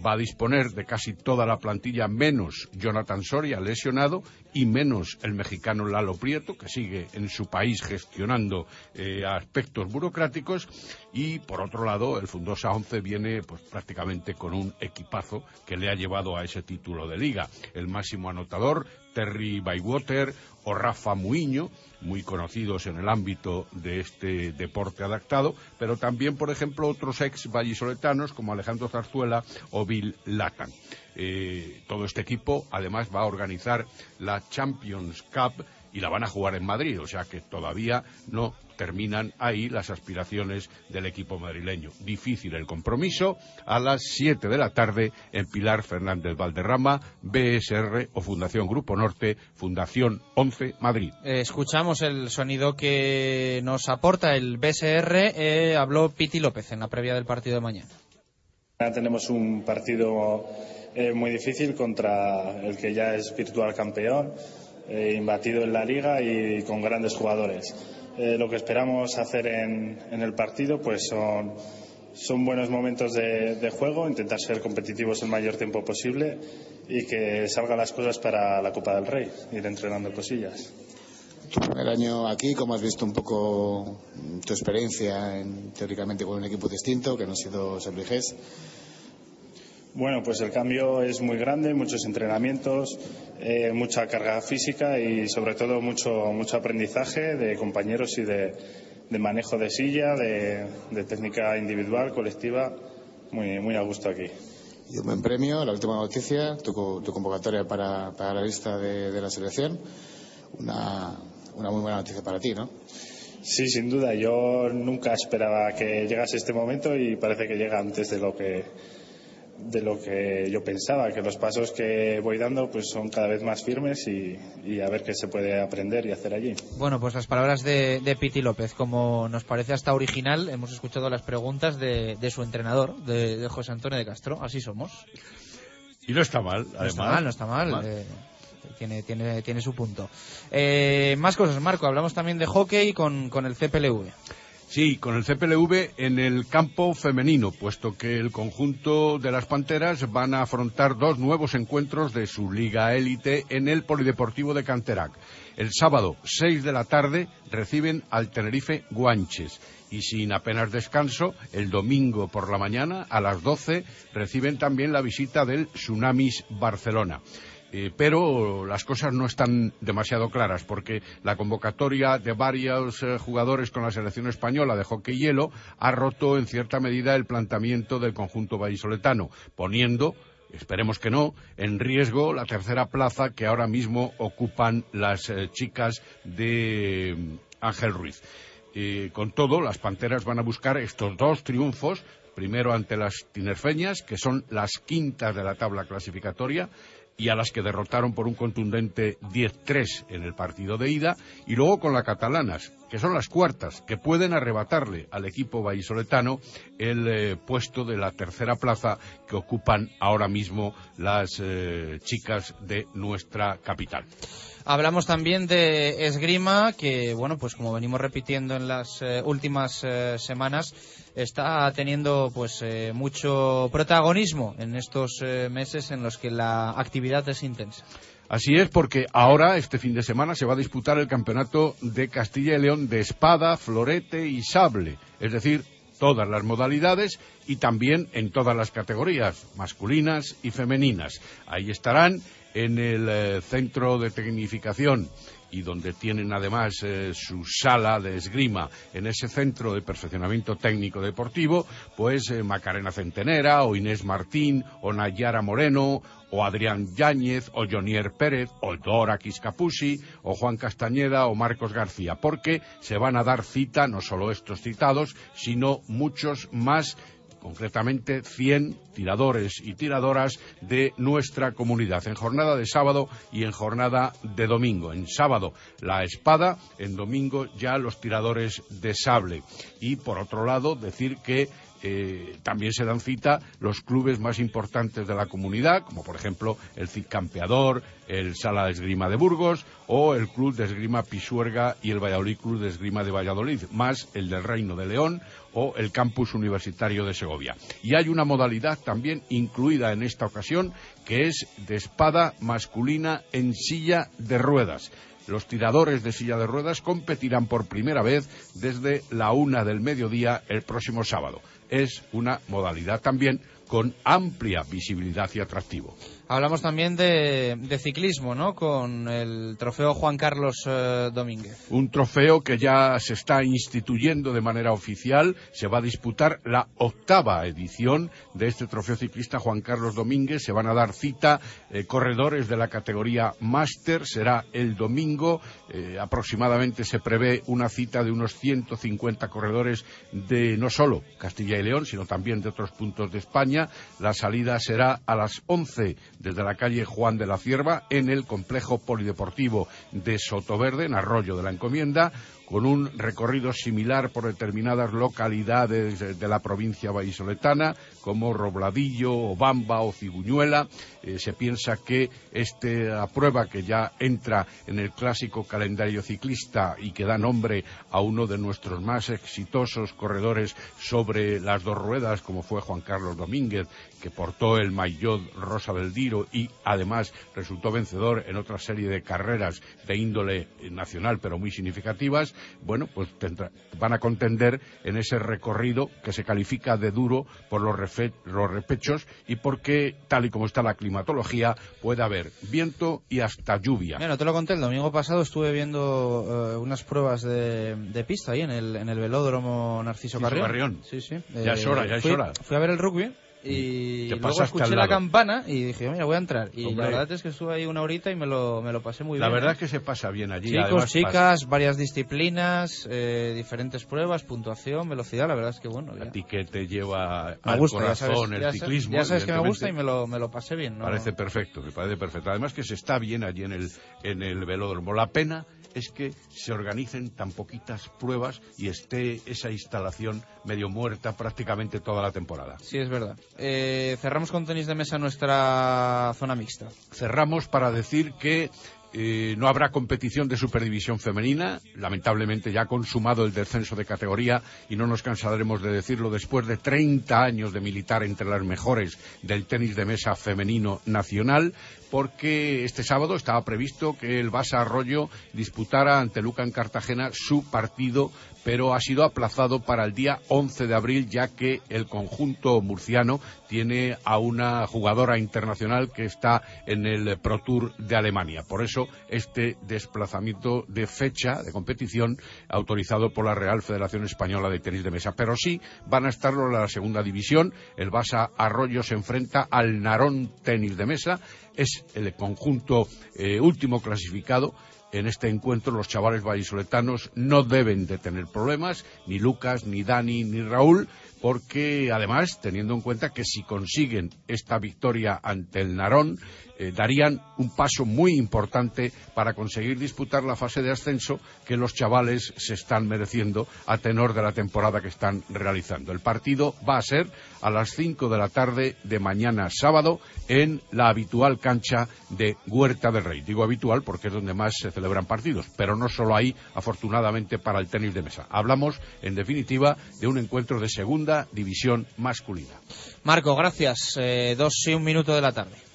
Va a disponer de casi toda la plantilla, menos Jonathan Soria, lesionado, y menos el mexicano Lalo Prieto, que sigue en su país gestionando eh, aspectos burocráticos. Y por otro lado, el Fundosa 11 viene pues, prácticamente con un equipazo que le ha llevado a ese título de liga. El máximo anotador, Terry Bywater o Rafa Muiño, muy conocidos en el ámbito de este deporte adaptado, pero también, por ejemplo, otros ex vallisoletanos como Alejandro Zarzuela o Bill Latan. Eh, todo este equipo, además, va a organizar la Champions Cup y la van a jugar en Madrid, o sea que todavía no terminan ahí las aspiraciones del equipo madrileño. Difícil el compromiso a las 7 de la tarde en Pilar Fernández Valderrama, BSR o Fundación Grupo Norte, Fundación 11 Madrid. Eh, escuchamos el sonido que nos aporta el BSR. eh, habló Piti López en la previa del partido de mañana. Tenemos un partido eh, muy difícil contra el que ya es virtual campeón, eh, imbatido en la liga y con grandes jugadores. Eh, lo que esperamos hacer en, en el partido pues son, son buenos momentos de, de juego, intentar ser competitivos el mayor tiempo posible y que salgan las cosas para la Copa del Rey, ir entrenando cosillas. Tu primer año aquí, ¿cómo has visto un poco tu experiencia en- teóricamente con un equipo distinto que no ha sido Serviges? Bueno, pues el cambio es muy grande, muchos entrenamientos, eh, mucha carga física y sobre todo mucho, mucho aprendizaje de compañeros y de, de manejo de silla, de, de técnica individual, colectiva, muy, muy a gusto aquí. y un buen premio, la última noticia, tu, tu convocatoria para, para la lista de, de la selección. Una, una muy buena noticia para ti, ¿no? Sí, sin duda. Yo nunca esperaba que llegase este momento y parece que llega antes de lo que de lo que yo pensaba, que los pasos que voy dando pues son cada vez más firmes y, y a ver qué se puede aprender y hacer allí. Bueno, pues las palabras de, de Piti López, como nos parece hasta original, hemos escuchado las preguntas de, de su entrenador, de, de José Antonio de Castro. Así somos. Y no está mal, No además. está mal, no está mal. eh, tiene, tiene, tiene su punto. Eh, más cosas, Marco. Hablamos también de hockey con, con el CPLV. Sí, con el CPLV en el campo femenino, puesto que el conjunto de las Panteras van a afrontar dos nuevos encuentros de su liga élite en el Polideportivo de Canterac. El sábado, 6 de la tarde, reciben al Tenerife Guanches. Y sin apenas descanso, el domingo por la mañana, a las 12, reciben también la visita del Tsunamis Barcelona. Eh, pero las cosas no están demasiado claras porque la convocatoria de varios eh, jugadores con la selección española de hockey hielo ha roto en cierta medida el planteamiento del conjunto vallisoletano, poniendo esperemos que no, en riesgo la tercera plaza que ahora mismo ocupan las eh, chicas de mm, Ángel Ruiz. Eh, con todo, las Panteras van a buscar estos dos triunfos, primero ante las tinerfeñas, que son las quintas de la tabla clasificatoria, y a las que derrotaron por un contundente 10-3 en el partido de ida, y luego con las catalanas, que son las cuartas, que pueden arrebatarle al equipo vallisoletano el eh, puesto de la tercera plaza que ocupan ahora mismo las eh, chicas de nuestra capital. Hablamos también de esgrima, que, bueno, pues como venimos repitiendo en las eh, últimas semanas, está teniendo pues eh, mucho protagonismo en estos eh, meses en los que la actividad es intensa. Así es, porque ahora, este fin de semana, se va a disputar el campeonato de Castilla y León de espada, florete y sable. Es decir, todas las modalidades y también en todas las categorías, masculinas y femeninas. Ahí estarán en el eh, centro de tecnificación y donde tienen además eh, su sala de esgrima en ese centro de perfeccionamiento técnico deportivo, pues eh, Macarena Centenera o Inés Martín o Nayara Moreno o Adrián Yáñez o Jonier Pérez o Dora Quiscapusi o Juan Castañeda o Marcos García, porque se van a dar cita no solo estos citados, sino muchos más concretamente 100 tiradores y tiradoras de nuestra comunidad, en jornada de sábado y en jornada de domingo. En sábado la espada, en domingo ya los tiradores de sable. Y por otro lado, decir que eh, también se dan cita los clubes más importantes de la comunidad, como por ejemplo el CID Campeador, el Sala de Esgrima de Burgos o el Club de Esgrima Pisuerga y el Valladolid Club de Esgrima de Valladolid, más el del Reino de León o el Campus Universitario de Segovia. Y hay una modalidad también incluida en esta ocasión que es de espada masculina en silla de ruedas. Los tiradores de silla de ruedas competirán por primera vez desde la una del mediodía el próximo sábado. Es una modalidad también con amplia visibilidad y atractivo. Hablamos también de, ciclismo, ¿no? Con el trofeo Juan Carlos eh, Domínguez. Un trofeo que ya se está instituyendo de manera oficial. Se va a disputar la octava edición de este trofeo ciclista Juan Carlos Domínguez. Se van a dar cita eh, corredores de la categoría máster. Será el domingo. Eh, aproximadamente se prevé una cita de unos 150 corredores de no solo Castilla y León, sino también de otros puntos de España. La salida será a las 11 desde la calle Juan de la Cierva en el complejo polideportivo de Sotoverde, en Arroyo de la Encomienda, con un recorrido similar por determinadas localidades de, la provincia vallisoletana, como Robladillo, Obamba o Ciguñuela. Eh, se piensa que esta prueba que ya entra en el clásico calendario ciclista y que da nombre a uno de nuestros más exitosos corredores sobre las dos ruedas, como fue Juan Carlos Domínguez, que portó el maillot rosa del Diro y además resultó vencedor en otra serie de carreras de índole nacional, pero muy significativas, bueno, pues tendrá- van a contender en ese recorrido que se califica de duro por los, refe- los repechos y porque, tal y como está la climatología, puede haber viento y hasta lluvia. Mira, no te lo conté, el domingo pasado estuve viendo eh, unas pruebas de, de pista ahí en el, en el velódromo Narciso Narciso Carrión. Carrión. Sí, sí. Ya es hora, ya es fui- hora. Fui a ver el rugby y luego escuché la campana y dije, mira, voy a entrar. Y Hombre. la verdad es que estuve ahí una horita y me lo, me lo pasé muy La bien. verdad ¿eh? es que se pasa bien allí. Chicos, además, chicas, varias disciplinas, eh, diferentes pruebas, puntuación, velocidad, la verdad es que bueno. A ya. ti que te lleva Me al gusta, ya corazón sabes, el ya ciclismo. ya sabes que me gusta y me lo, me lo pasé bien. ¿no? Parece perfecto, me parece perfecto. Además que se está bien allí en el, en el velódromo. La pena es que se organicen tan poquitas pruebas y esté esa instalación medio muerta prácticamente toda la temporada. Sí, es verdad. Eh, cerramos con tenis de mesa nuestra zona mixta. Cerramos para decir que eh, no habrá competición de superdivisión femenina, lamentablemente ya ha consumado el descenso de categoría y no nos cansaremos de decirlo después de 30 años de militar entre las mejores del tenis de mesa femenino nacional, porque este sábado estaba previsto que el Basa Arroyo disputara ante Lucan Cartagena su partido, pero ha sido aplazado para el día 11 de abril, ya que el conjunto murciano tiene a una jugadora internacional que está en el Pro Tour de Alemania. Por eso este desplazamiento de fecha de competición autorizado por la Real Federación Española de Tenis de Mesa. Pero sí van a estarlo en la segunda división. El Basa Arroyo se enfrenta al Narón Tenis de Mesa. Es el conjunto eh, último clasificado en este encuentro. Los chavales vallisoletanos no deben de tener problemas, ni Lucas, ni Dani, ni Raúl, porque además, teniendo en cuenta que si consiguen esta victoria ante el Narón, eh, darían un paso muy importante para conseguir disputar la fase de ascenso que los chavales se están mereciendo a tenor de la temporada que están realizando. El partido va a ser a las 5 de la tarde de mañana sábado en la habitual cancha de Huerta del Rey. Digo habitual porque es donde más se celebran partidos, pero no solo ahí, afortunadamente, para el tenis de mesa. Hablamos, en definitiva, de un encuentro de segunda división masculina. Marco, gracias. Eh, dos y un minuto de la tarde.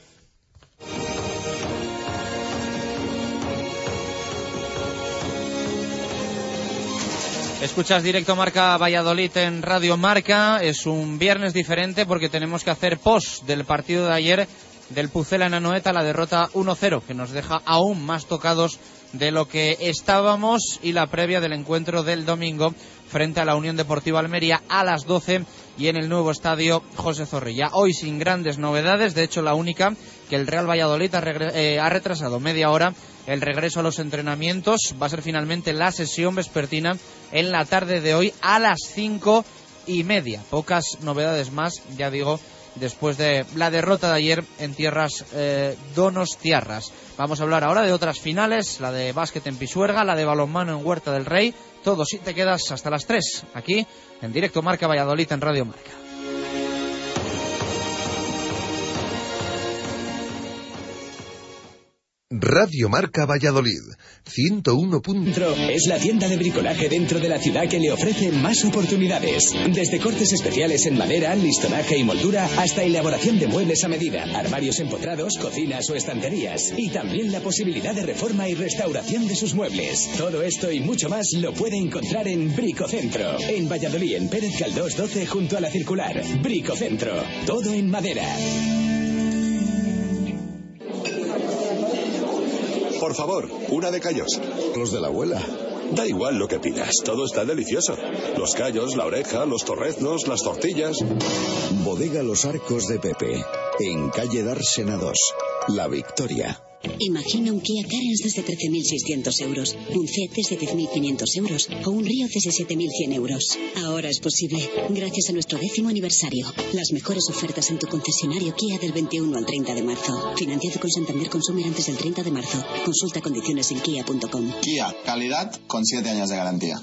Escuchas directo Marca Valladolid en Radio Marca. Es un viernes diferente porque tenemos que hacer post del partido de ayer del Pucela en Anoeta, la derrota 1-0, que nos deja aún más tocados de lo que estábamos y la previa del encuentro del domingo frente a la Unión Deportiva Almería a las 12 y en el nuevo estadio José Zorrilla. Hoy sin grandes novedades, de hecho la única que el Real Valladolid ha, eh, ha retrasado media hora el regreso a los entrenamientos. Va a ser finalmente la sesión vespertina en la tarde de hoy a las cinco y media. Pocas novedades más, ya digo, después de la derrota de ayer en tierras eh, donostiarras. Vamos a hablar ahora de otras finales, la de básquet en Pisuerga, la de balonmano en Huerta del Rey. Todo si te quedas hasta las 3, aquí en directo Marca Valladolid en Radio Marca. Radio Marca Valladolid, 101. Centro es la tienda de bricolaje dentro de la ciudad que le ofrece más oportunidades. Desde cortes especiales en madera, listonaje y moldura, hasta elaboración de muebles a medida, armarios empotrados, cocinas o estanterías. Y también la posibilidad de reforma y restauración de sus muebles. Todo esto y mucho más lo puede encontrar en Bricocentro. En Valladolid, en Pérez Caldós 12, junto a la circular. Bricocentro. Todo en madera. Por favor, una de callos. Los de la abuela. Da igual lo que pidas, todo está delicioso. Los callos, la oreja, los torreznos, las tortillas. Bodega Los Arcos de Pepe, en calle Dársena 2, La Victoria. Imagina un Kia Carens desde 13.600 euros, un Ceed desde 10.500 euros o un Río desde 7.100 euros. Ahora es posible, gracias a nuestro décimo aniversario. Las mejores ofertas en tu concesionario Kia del 21 al 30 de marzo. Financiado con Santander Consumer antes del 30 de marzo. Consulta condiciones en kia.com. Kia, calidad con 7 años de garantía.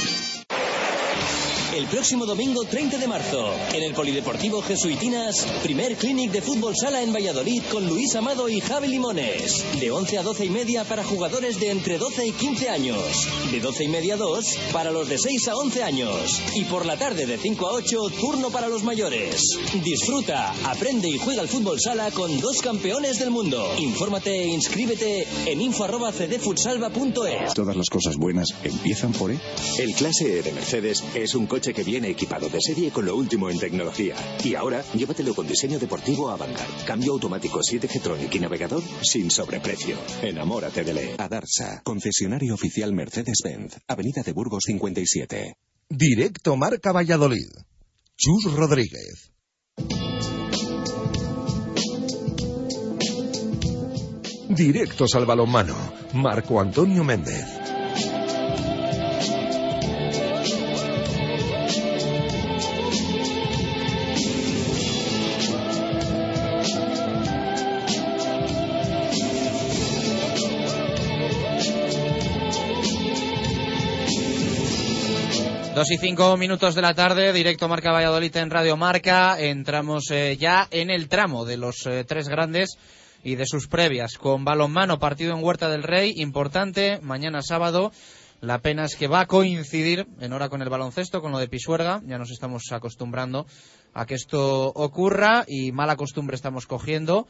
El próximo domingo 30 de marzo, en el Polideportivo Jesuitinas, primer clinic de fútbol sala en Valladolid con Luis Amado y Javi Limones. De 11 a 12 y media para jugadores de entre 12 y 15 años. De 12 y media a 2 para los de 6 a 11 años. Y por la tarde de 5 a 8, turno para los mayores. Disfruta, aprende y juega al fútbol sala con dos campeones del mundo. Infórmate e inscríbete en info@cdfutsalva.es. Todas las cosas buenas empiezan por E. El Clase E de Mercedes es un coche que viene equipado de serie con lo último en tecnología. Y ahora, llévatelo con diseño deportivo Avantgarde. Cambio automático 7 G-Tronic y navegador sin sobreprecio. Enamórate de E. Adarsa, concesionario oficial Mercedes-Benz, Avenida de Burgos 57. Directo Marca Valladolid. Chus Rodríguez. Directos al balonmano. Marco Antonio Méndez. Dos y cinco minutos de la tarde, directo Marca Valladolid en Radio Marca. Entramos eh, ya en el tramo de los eh, tres grandes y de sus previas. Con balonmano, partido en Huerta del Rey, importante, mañana sábado. La pena es que va a coincidir en hora con el baloncesto, con lo de Pisuerga. Ya nos estamos acostumbrando a que esto ocurra y mala costumbre estamos cogiendo.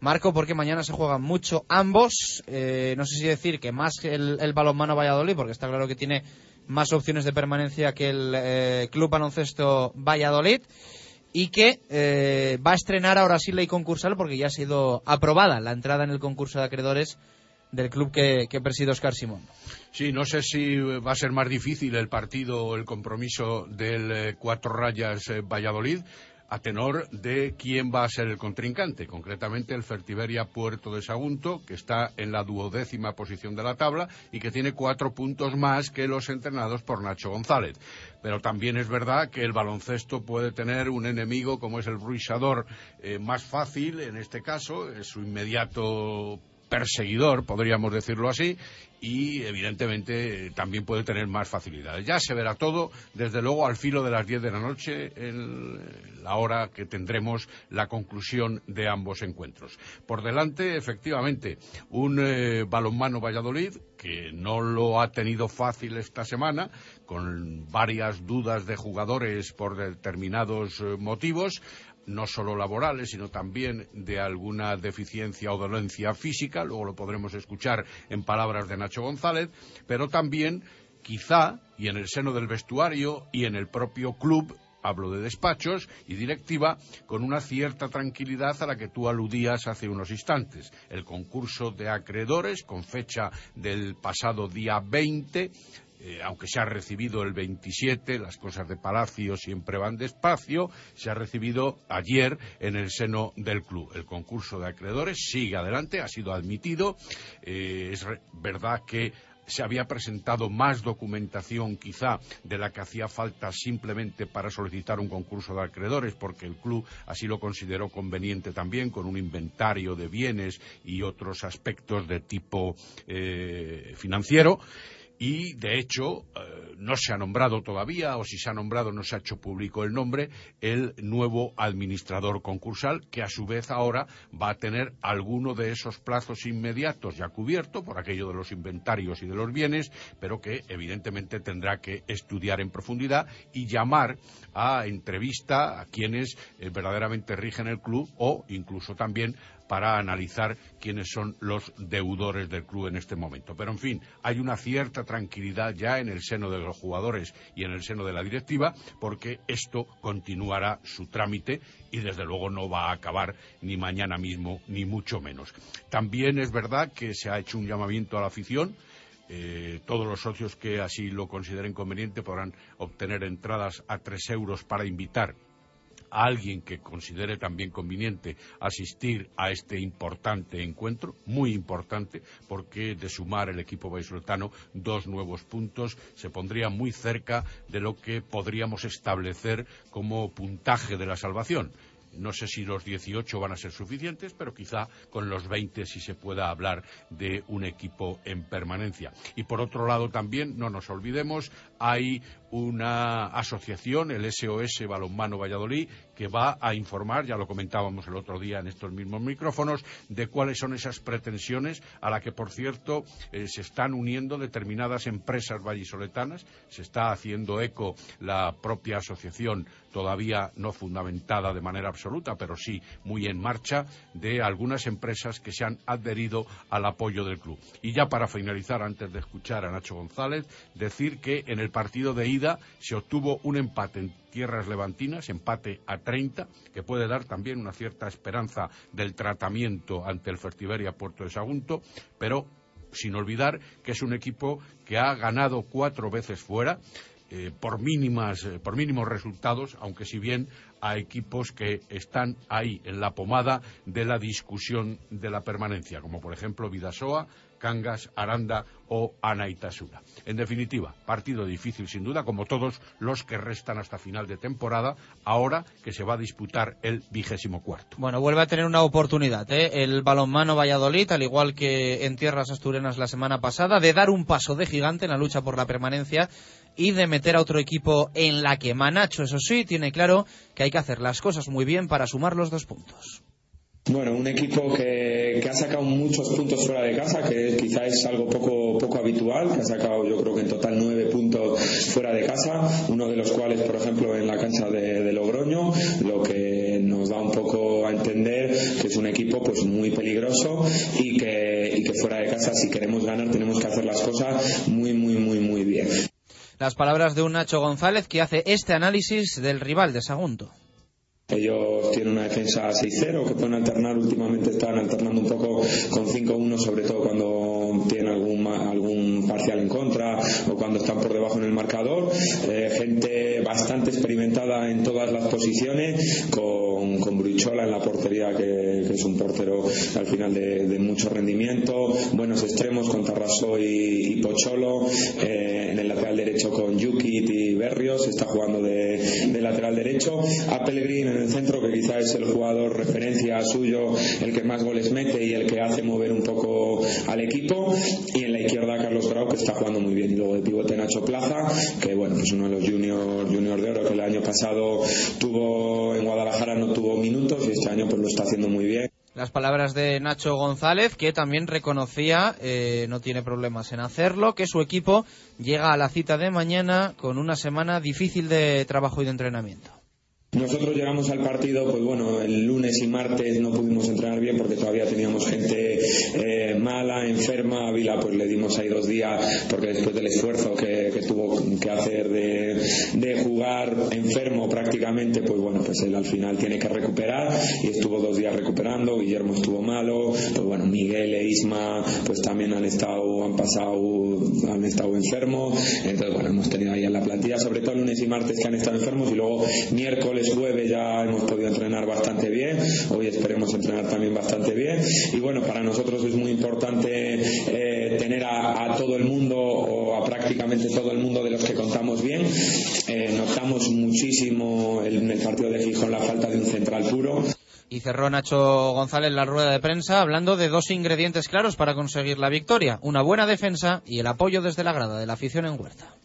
Marco, porque mañana se juegan mucho ambos. Eh, no sé si decir que más el, el balonmano Valladolid, porque está claro que tiene más opciones de permanencia que el eh, Club Baloncesto Valladolid y que eh, va a estrenar ahora sí ley concursal porque ya ha sido aprobada la entrada en el concurso de acreedores del club que, que preside Oscar Simón. Sí, no sé si va a ser más difícil el partido el compromiso del eh, Cuatro Rayas Valladolid a tenor de quién va a ser el contrincante, concretamente el Fertiberia Puerto de Sagunto, que está en la duodécima posición de la tabla y que tiene cuatro puntos más que los entrenados por Nacho González. Pero también es verdad que el baloncesto puede tener un enemigo como es el Ruisador eh, más fácil, en este caso, es su inmediato perseguidor, podríamos decirlo así, y evidentemente también puede tener más facilidades. Ya se verá todo, desde luego, al filo de las 10 de la noche, la hora que tendremos la conclusión de ambos encuentros. Por delante, efectivamente, un eh, balonmano Valladolid que no lo ha tenido fácil esta semana, con varias dudas de jugadores por determinados eh, motivos, no solo laborales, sino también de alguna deficiencia o dolencia física, luego lo podremos escuchar en palabras de Nacho González, pero también quizá, y en el seno del vestuario y en el propio club, hablo de despachos y directiva, con una cierta tranquilidad a la que tú aludías hace unos instantes. El concurso de acreedores, con fecha del pasado día 20, eh, aunque se ha recibido el 27, las cosas de Palacio siempre van despacio, se ha recibido ayer en el seno del club. El concurso de acreedores sigue adelante, ha sido admitido. Eh, es verdad que se había presentado más documentación quizá de la que hacía falta simplemente para solicitar un concurso de acreedores, porque el club así lo consideró conveniente también, con un inventario de bienes y otros aspectos de tipo eh, financiero y de hecho eh, no se ha nombrado todavía o si se ha nombrado no se ha hecho público el nombre el nuevo administrador concursal que a su vez ahora va a tener alguno de esos plazos inmediatos ya cubierto por aquello de los inventarios y de los bienes pero que evidentemente tendrá que estudiar en profundidad y llamar a entrevista a quienes eh, verdaderamente rigen el club o incluso también para analizar quiénes son los deudores del club en este momento. Pero, en fin, hay una cierta tranquilidad ya en el seno de los jugadores y en el seno de la directiva, porque esto continuará su trámite y, desde luego, no va a acabar ni mañana mismo, ni mucho menos. También es verdad que se ha hecho un llamamiento a la afición. Eh, todos los socios que así lo consideren conveniente podrán obtener entradas a tres euros para invitar a alguien que considere también conveniente asistir a este importante encuentro, muy importante, porque de sumar el equipo vallisoletano dos nuevos puntos se pondría muy cerca de lo que podríamos establecer como puntaje de la salvación. No sé si los 18 van a ser suficientes, pero quizá con los 20 sí se pueda hablar de un equipo en permanencia. Y por otro lado también, no nos olvidemos, hay una asociación, el SOS Balonmano Valladolid, que va a informar, ya lo comentábamos el otro día en estos mismos micrófonos, de cuáles son esas pretensiones a la que, por cierto, eh, se están uniendo determinadas empresas vallisoletanas. Se está haciendo eco la propia asociación, todavía no fundamentada de manera absoluta, pero sí muy en marcha, de algunas empresas que se han adherido al apoyo del club. Y ya para finalizar, antes de escuchar a Nacho González, decir que en el partido de ida se obtuvo un empate en tierras levantinas, empate a 30, que puede dar también una cierta esperanza del tratamiento ante el Fertiberia Puerto de Sagunto, pero sin olvidar que es un equipo que ha ganado cuatro veces fuera. eh, por mínimas eh, por mínimos resultados aunque si bien a equipos que están ahí en la pomada de la discusión de la permanencia como por ejemplo Vidasoa Cangas, Aranda o Anaitasura. En definitiva, partido difícil sin duda, como todos los que restan hasta final de temporada, ahora que se va a disputar el vigésimo cuarto. Bueno, vuelve a tener una oportunidad, ¿eh? el balonmano Valladolid, al igual que en tierras asturianas la semana pasada, de dar un paso de gigante en la lucha por la permanencia y de meter a otro equipo en la que Manacho, eso sí, tiene claro que hay que hacer las cosas muy bien para sumar los dos puntos. Bueno, un equipo que, ha sacado muchos puntos fuera de casa, que quizá es algo poco, poco habitual, que ha sacado yo creo que en total nueve puntos fuera de casa, uno de los cuales, por ejemplo, en la cancha de, de Logroño, lo que nos da un poco a entender que es un equipo pues muy peligroso y que, y que fuera de casa, si queremos ganar, tenemos que hacer las cosas muy, muy, muy, muy bien. Las palabras de un Nacho González que hace este análisis del rival de Sagunto. Ellos tienen una defensa 6-0 que pueden alternar, últimamente están alternando un poco con 5-1, sobre todo cuando tienen algún, algún parcial en contra o cuando están por debajo en el marcador. Eh, gente bastante experimentada en todas las posiciones, con, con Bruichola en la portería, que, que, es un portero al final de, de mucho rendimiento, buenos extremos con Tarraso y, y Pocholo, eh, en el lateral derecho con Yukit y Berrios, está jugando de, de lateral derecho. A Pellegrini en el centro, que quizá es el jugador referencia suyo, el que más goles mete y el que hace mover un poco al equipo. Y en la izquierda Carlos Grau, que está jugando muy bien. Y luego de pivote Nacho Plaza, que bueno, es uno de los juniors junior de oro que el año pasado tuvo en Guadalajara, no tuvo minutos y este año pues lo está haciendo muy bien. Las palabras de Nacho González, que también reconocía, eh, no tiene problemas en hacerlo, que su equipo llega a la cita de mañana con una semana difícil de trabajo y de entrenamiento. Nosotros llegamos al partido, pues bueno, el lunes y martes no pudimos entrenar bien porque todavía teníamos gente eh, mala, enferma. A Vila pues le dimos ahí dos días porque después del esfuerzo que, tuvo que hacer de, de, jugar enfermo prácticamente, pues bueno, pues él al final tiene que recuperar y estuvo dos días recuperando. Guillermo estuvo malo, pues bueno, Miguel e Isma pues también han estado, han pasado, han estado enfermos. Entonces bueno, hemos tenido ahí en la plantilla, sobre todo lunes y martes que han estado enfermos y luego miércoles jueves ya hemos podido entrenar bastante bien, hoy esperemos entrenar también bastante bien y bueno, para nosotros es muy importante eh, tener a, a, todo el mundo o a prácticamente todo el mundo de los que contamos bien. Eh, notamos muchísimo en el partido de Gijón la falta de un central puro. Y cerró Nacho González la rueda de prensa hablando de dos ingredientes claros para conseguir la victoria, una buena defensa y el apoyo desde la grada de la afición en Huerta.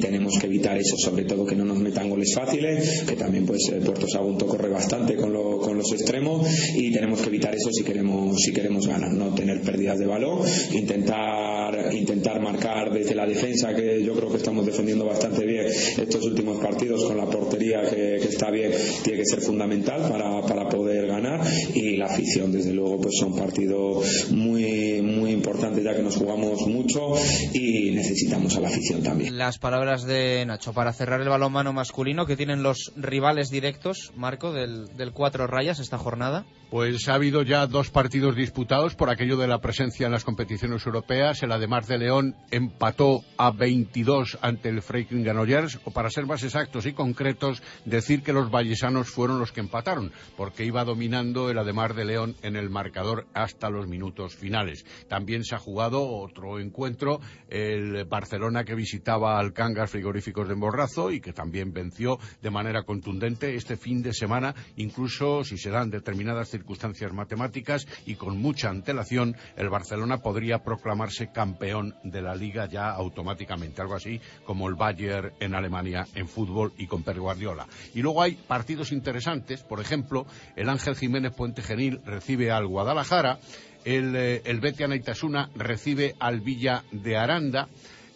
Tenemos que evitar eso, sobre todo que no nos metan goles fáciles, que también pues el Puerto Sagunto corre bastante con, lo, con, los extremos y tenemos que evitar eso si queremos si queremos ganar, no tener pérdidas de balón, intentar intentar marcar desde la defensa que yo creo que estamos defendiendo bastante bien estos últimos partidos con la portería que, que está bien, tiene que ser fundamental para, para poder ganar y la afición desde luego pues son partidos muy muy importantes ya que nos jugamos mucho y necesitamos a la afición también. Las palabras palabras de Nacho para cerrar el balonmano masculino que tienen los rivales directos, Marco, del, del cuatro rayas esta jornada. Pues ha habido ya dos partidos disputados por aquello de la presencia en las competiciones europeas. El Ademar de León empató a 22 ante el Freiking Granollers, o para ser más exactos y concretos, decir que los vallesanos fueron los que empataron, porque iba dominando el Ademar de León en el marcador hasta los minutos finales. También se ha jugado otro encuentro, el Barcelona que visitaba al Frigoríficos de Morrazo y que también venció de manera contundente este fin de semana, incluso si se dan determinadas circunstancias matemáticas y con mucha antelación, el Barcelona podría proclamarse campeón de la liga ya automáticamente, algo así como el Bayern en Alemania en fútbol y con Pep Guardiola. Y luego hay partidos interesantes, por ejemplo, el Ángel Jiménez Puente Genil recibe al Guadalajara, el, eh, el Betia Naitasuna recibe al Villa de Aranda,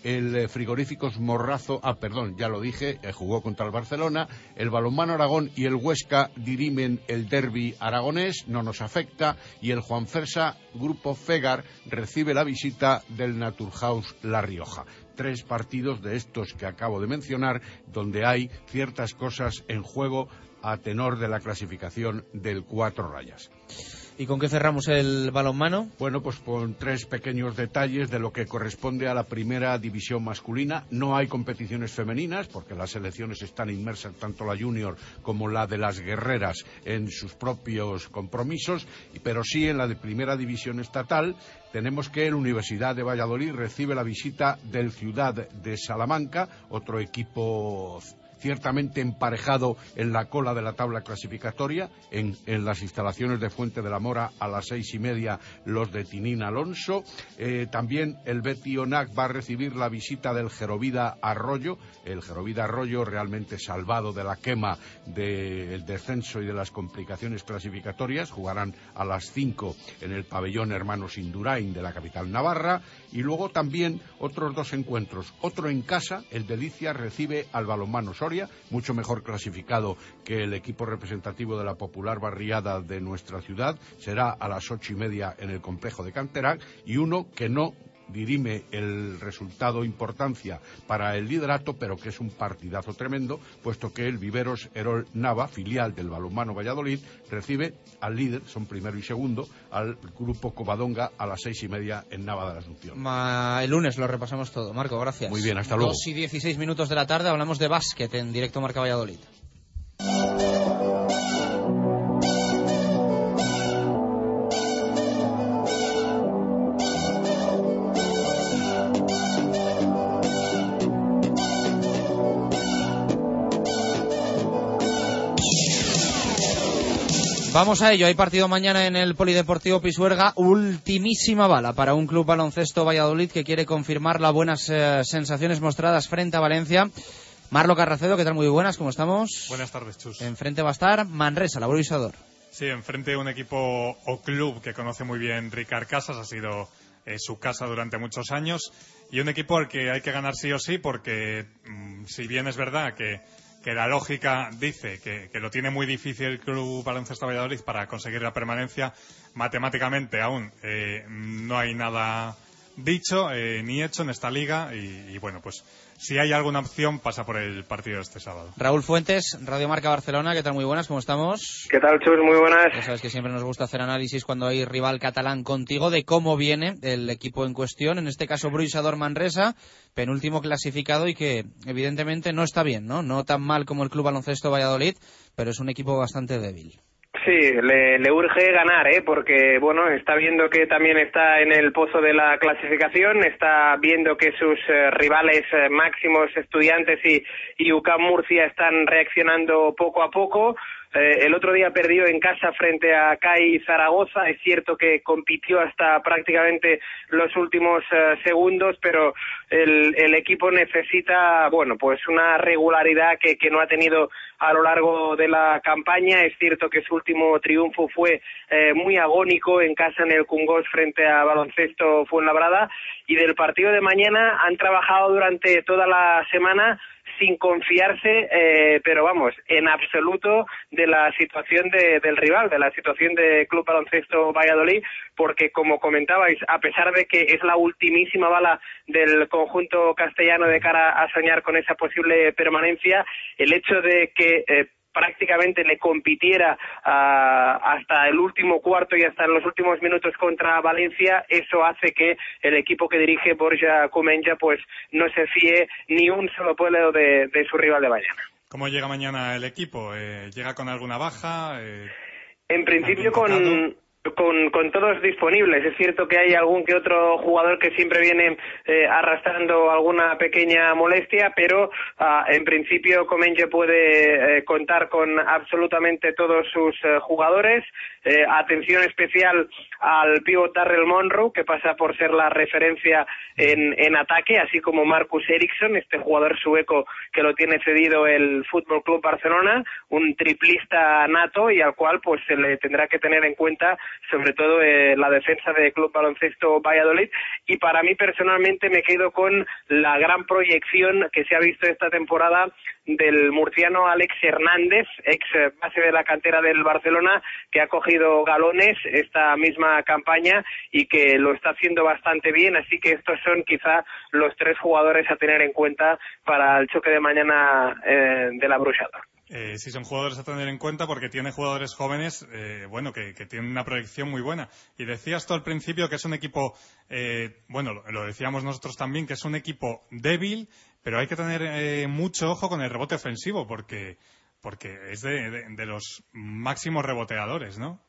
el eh, Frigoríficos Morrazo, ah, perdón, ya lo dije, eh, jugó contra el Barcelona, el Balonmano Aragón y el Huesca dirimen el derby aragonés, no nos afecta, y el Juan Fersa Grupo Fegar recibe la visita del Naturhaus La Rioja. Tres partidos de estos que acabo de mencionar, donde hay ciertas cosas en juego a tenor de la clasificación del cuatro rayas. ¿Y con qué cerramos el balonmano? Bueno, pues con tres pequeños detalles de lo que corresponde a la primera división masculina. No hay competiciones femeninas porque las selecciones están inmersas, tanto la junior como la de las guerreras, en sus propios compromisos, pero sí en la de primera división estatal. Tenemos que la Universidad de Valladolid recibe la visita del Ciudad de Salamanca, otro equipo ciertamente emparejado en la cola de la tabla clasificatoria, en, en las instalaciones de Fuente de la Mora a las seis y media los de Tinín Alonso. Eh, también el Betty Onac va a recibir la visita del Gerovida Arroyo, el Gerovida Arroyo realmente salvado de la quema del descenso y de las complicaciones clasificatorias, jugarán a las cinco en el pabellón Hermanos Indurain de la capital Navarra y luego también otros dos encuentros, otro en casa, el Delicia recibe al balonmano Soria, mucho mejor clasificado que el equipo representativo de la popular barriada de nuestra ciudad, será a las ocho y media en el complejo de Canterac, y uno que no dirime el resultado importancia para el liderato, pero que es un partidazo tremendo, puesto que el Viveros Herol Nava, filial del balonmano Valladolid, recibe al líder, son primero y segundo, al grupo Covadonga a las seis y media en Nava de la Asunción. Ma- el lunes lo repasamos todo. Marco, gracias. Muy bien, hasta luego. Dos y 16 minutos de la tarde hablamos de básquet en directo Marca Valladolid. Vamos a ello, hay partido mañana en el Polideportivo Pisuerga, ultimísima bala para un club baloncesto Valladolid que quiere confirmar las buenas eh, sensaciones mostradas frente a Valencia. Marlo Carracedo, ¿qué tal? Muy buenas, ¿cómo estamos? Buenas tardes, Chus. Enfrente va a estar Manresa, labor Isador. Sí, enfrente de un equipo o club que conoce muy bien Ricard Casas, ha sido eh, su casa durante muchos años, y un equipo al que hay que ganar sí o sí, porque mm, si bien es verdad que, que la lógica dice que, que lo tiene muy difícil el Club Baloncesto Valladolid para conseguir la permanencia, matemáticamente aún eh, no hay nada dicho eh, ni hecho en esta liga, y, y bueno, pues si hay alguna opción pasa por el partido de este sábado. Raúl Fuentes, Radio Marca Barcelona, ¿qué tal? Muy buenas, ¿cómo estamos? ¿Qué tal, Chus? Muy buenas. Ya sabes que siempre nos gusta hacer análisis cuando hay rival catalán contigo de cómo viene el equipo en cuestión, en este caso Bruisador Manresa, penúltimo clasificado y que evidentemente no está bien, ¿no? No tan mal como el Club Baloncesto Valladolid, pero es un equipo bastante débil. Sí, le, le urge ganar, ¿eh? porque bueno, está viendo que también está en el pozo de la clasificación, está viendo que sus eh, rivales eh, máximos, estudiantes y, y Murcia están reaccionando poco a poco. Eh, el otro día perdió en casa frente a CAI Zaragoza. Es cierto que compitió hasta prácticamente los últimos eh, segundos, pero el, el equipo necesita, bueno, pues una regularidad que, no ha tenido a lo largo de la campaña. Es cierto que su último triunfo fue eh, muy agónico en casa en el Cungos frente a Baloncesto Fuenlabrada. Y del partido de mañana han trabajado durante toda la semana sin confiarse, eh, pero vamos, en absoluto de la situación de- del rival, de la situación de Club Baloncesto Valladolid, porque como comentabais, a pesar de que es la ultimísima bala del conjunto castellano de cara a soñar con esa posible permanencia, el hecho de que eh, prácticamente le compitiera ah, hasta el último cuarto y hasta los últimos minutos contra Valencia, eso hace que el equipo que dirige Borja Comenja pues no se fíe ni un solo pueblo de, de su rival de mañana. ¿Cómo llega mañana el equipo? Eh, ¿Llega con alguna baja? Eh, En principio ¿Algún con con, con todos disponibles. Es cierto que hay algún que otro jugador que siempre viene eh, arrastrando alguna pequeña molestia, pero ah, en principio Comenge puede eh, contar con absolutamente todos sus eh, jugadores. Eh, atención especial al pívot Darrell Monroe, que pasa por ser la referencia en, en ataque, así como Marcus Eriksson, este jugador sueco que lo tiene cedido el Fútbol Club Barcelona, un triplista nato y al cual pues se le tendrá que tener en cuenta sobre todo eh, la defensa del Club Baloncesto Valladolid y para mí personalmente me quedo con la gran proyección que se ha visto esta temporada del murciano Alex Hernández, ex base de la cantera del Barcelona, que ha cogido galones esta misma campaña y que lo está haciendo bastante bien. Así que estos son quizá los tres jugadores a tener en cuenta para el choque de mañana eh, de la Bruxada. Eh, sí, son jugadores a tener en cuenta porque tiene jugadores jóvenes, eh, bueno, que, que, tienen una proyección muy buena. Y decías tú al principio que es un equipo, eh, bueno, lo, decíamos nosotros también, que es un equipo débil, pero hay que tener eh, mucho ojo con el rebote ofensivo porque, porque es de, de los máximos reboteadores, ¿no?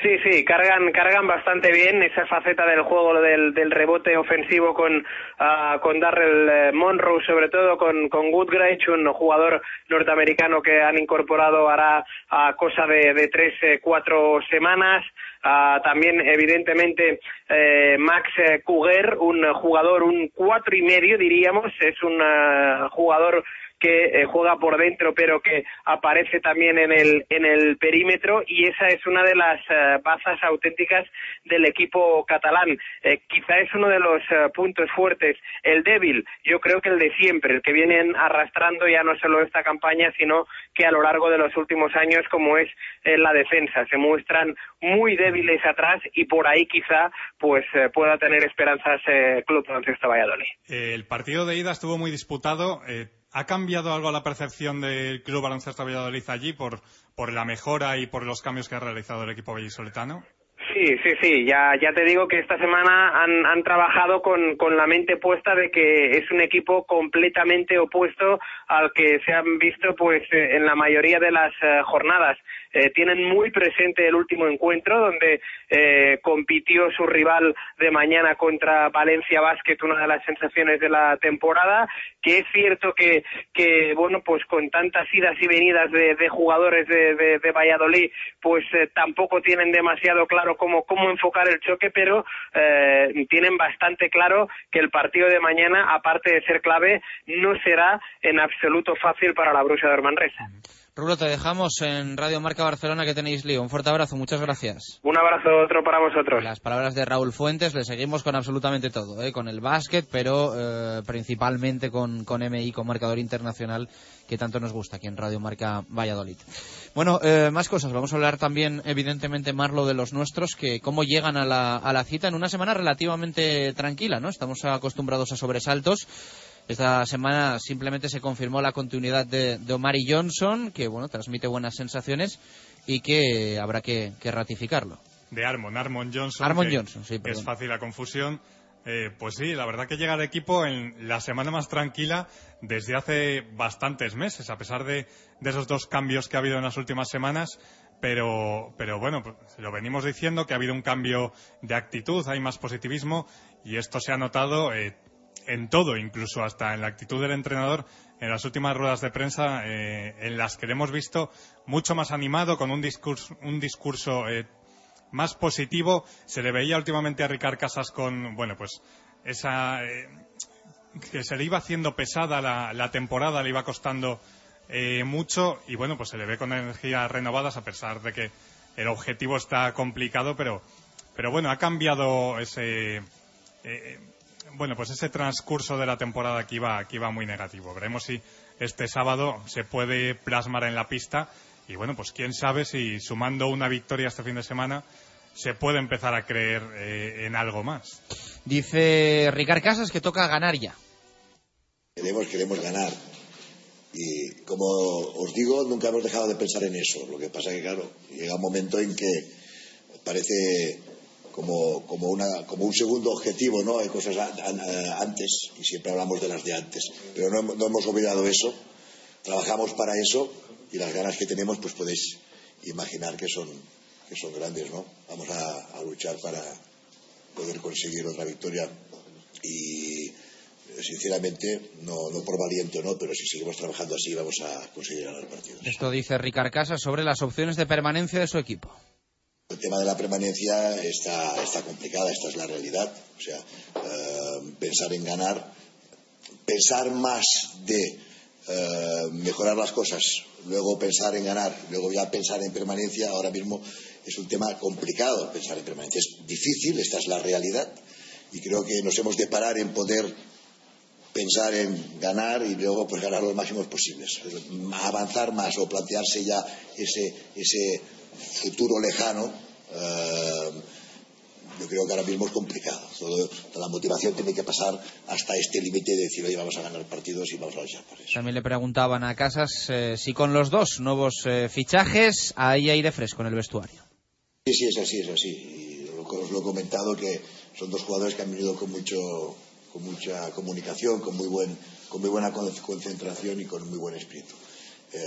Sí, sí, cargan, cargan bastante bien esa faceta del juego del, del rebote ofensivo con, uh, con Darrell eh, Monroe, sobre todo con, con Goodgreich, un jugador norteamericano que han incorporado hará a cosa de, de tres, eh, cuatro semanas. Uh, también, evidentemente, eh, Max Kuger, un jugador, un cuatro y medio, diríamos, es un uh, jugador que eh, juega por dentro pero que aparece también en el en el perímetro y esa es una de las uh, bazas auténticas del equipo catalán. Eh, quizá es uno de los uh, puntos fuertes el débil. Yo creo que el de siempre el que vienen arrastrando ya no solo esta campaña sino que a lo largo de los últimos años como es eh, la defensa. Se muestran muy débiles atrás y por ahí quizá pues pueda tener esperanzas Club Baloncesto Valladolid. El partido de ida estuvo muy disputado ¿Ha cambiado algo la percepción del Club Baloncesto Valladolid allí por, por la mejora y por los cambios que ha realizado el equipo vallisoletano? Sí, sí, sí. Ya, ya te digo que esta semana han, han trabajado con, con la mente puesta de que es un equipo completamente opuesto al que se han visto pues eh, en la mayoría de las eh, jornadas. Eh, tienen muy presente el último encuentro donde eh, compitió su rival de mañana contra Valencia Basket, una de las sensaciones de la temporada, que es cierto que, que bueno, pues con tantas idas y venidas de, jugadores de, Valladolid, pues eh, tampoco tienen demasiado claro cómo, enfocar el choque, pero eh, tienen bastante claro que el partido de mañana, aparte de ser clave, no será en absoluto fácil para la Bruja de Manresa. Rulo, te dejamos en Radio Marca Barcelona que tenéis lío. Un fuerte abrazo, muchas gracias. Un abrazo otro para vosotros. Las palabras de Raúl Fuentes, le seguimos con absolutamente todo, ¿eh? con el básquet, pero eh, principalmente con, con MI, con marcador internacional, que tanto nos gusta aquí en Radio Marca Valladolid. Bueno, eh, más cosas. Vamos a hablar también, evidentemente, Marlo, de los nuestros, que cómo llegan a la, a la cita en una semana relativamente tranquila, ¿no? Estamos acostumbrados a sobresaltos esta semana simplemente se confirmó la continuidad de, de Omari Johnson, que bueno, transmite buenas sensaciones y que habrá que, que ratificarlo. De Armon, Armon Johnson. Armon Johnson, sí, Es fácil la confusión. Eh, pues sí, la verdad que llega al equipo en la semana más tranquila desde hace bastantes meses, a pesar de, de esos dos cambios que ha habido en las últimas semanas. Pero, pero bueno, lo venimos diciendo que ha habido un cambio de actitud, hay más positivismo y esto se ha notado eh, en todo, incluso hasta en la actitud del entrenador, en las últimas ruedas de prensa, eh, en las que le hemos visto mucho más animado, con un discurso, un discurso eh, más positivo. Se le veía últimamente a Ricard Casas con, bueno, pues esa. Eh, que se le iba haciendo pesada la, la temporada, le iba costando mucho y bueno, pues se le ve con energías renovadas a pesar de que el objetivo está complicado, pero, pero bueno, ha cambiado ese bueno, pues ese transcurso de la temporada que iba, que iba muy negativo. Veremos si este sábado se puede plasmar en la pista y bueno, pues quién sabe si sumando una victoria este fin de semana se puede empezar a creer eh, en algo más. Dice Ricard Casas que toca ganar ya. Queremos, queremos ganar. Y como os digo, nunca hemos dejado de pensar en eso. Lo que pasa que, claro, llega un momento en que parece como, como, una, como un segundo objetivo, ¿no? Hay cosas antes y siempre hablamos de las de antes, pero no, no, hemos olvidado eso, trabajamos para eso y las ganas que tenemos, pues podéis imaginar que son, que son grandes, ¿no? Vamos a, luchar para poder conseguir otra victoria y sinceramente no, no por valiente o no, pero si seguimos trabajando así vamos a conseguir ganar partidos. Esto dice Ricard Casas sobre las opciones de permanencia de su equipo. El tema de la permanencia está, está complicada, esta es la realidad. O sea, eh, pensar en ganar, pensar más de eh, mejorar las cosas, luego pensar en ganar, luego ya pensar en permanencia, ahora mismo es un tema complicado pensar en permanencia. Es difícil, esta es la realidad, y creo que nos hemos de parar en poder pensar en ganar y luego pues ganar los máximos posibles. Avanzar más o plantearse ya ese, ese futuro lejano, eh, yo creo que ahora mismo es complicado. Todo- toda la motivación tiene que pasar hasta este límite de decir, oye, vamos a ganar partidos y vamos a luchar por eso. También le preguntaban a Casas eh, si con los dos nuevos eh, fichajes hay aire fresco en el vestuario. Sí, sí, es así, es así. Y lo- os lo he comentado que son dos jugadores que han venido con mucho con mucha comunicación, con muy buen con muy buena con- concentración y con muy buen espíritu. Eh,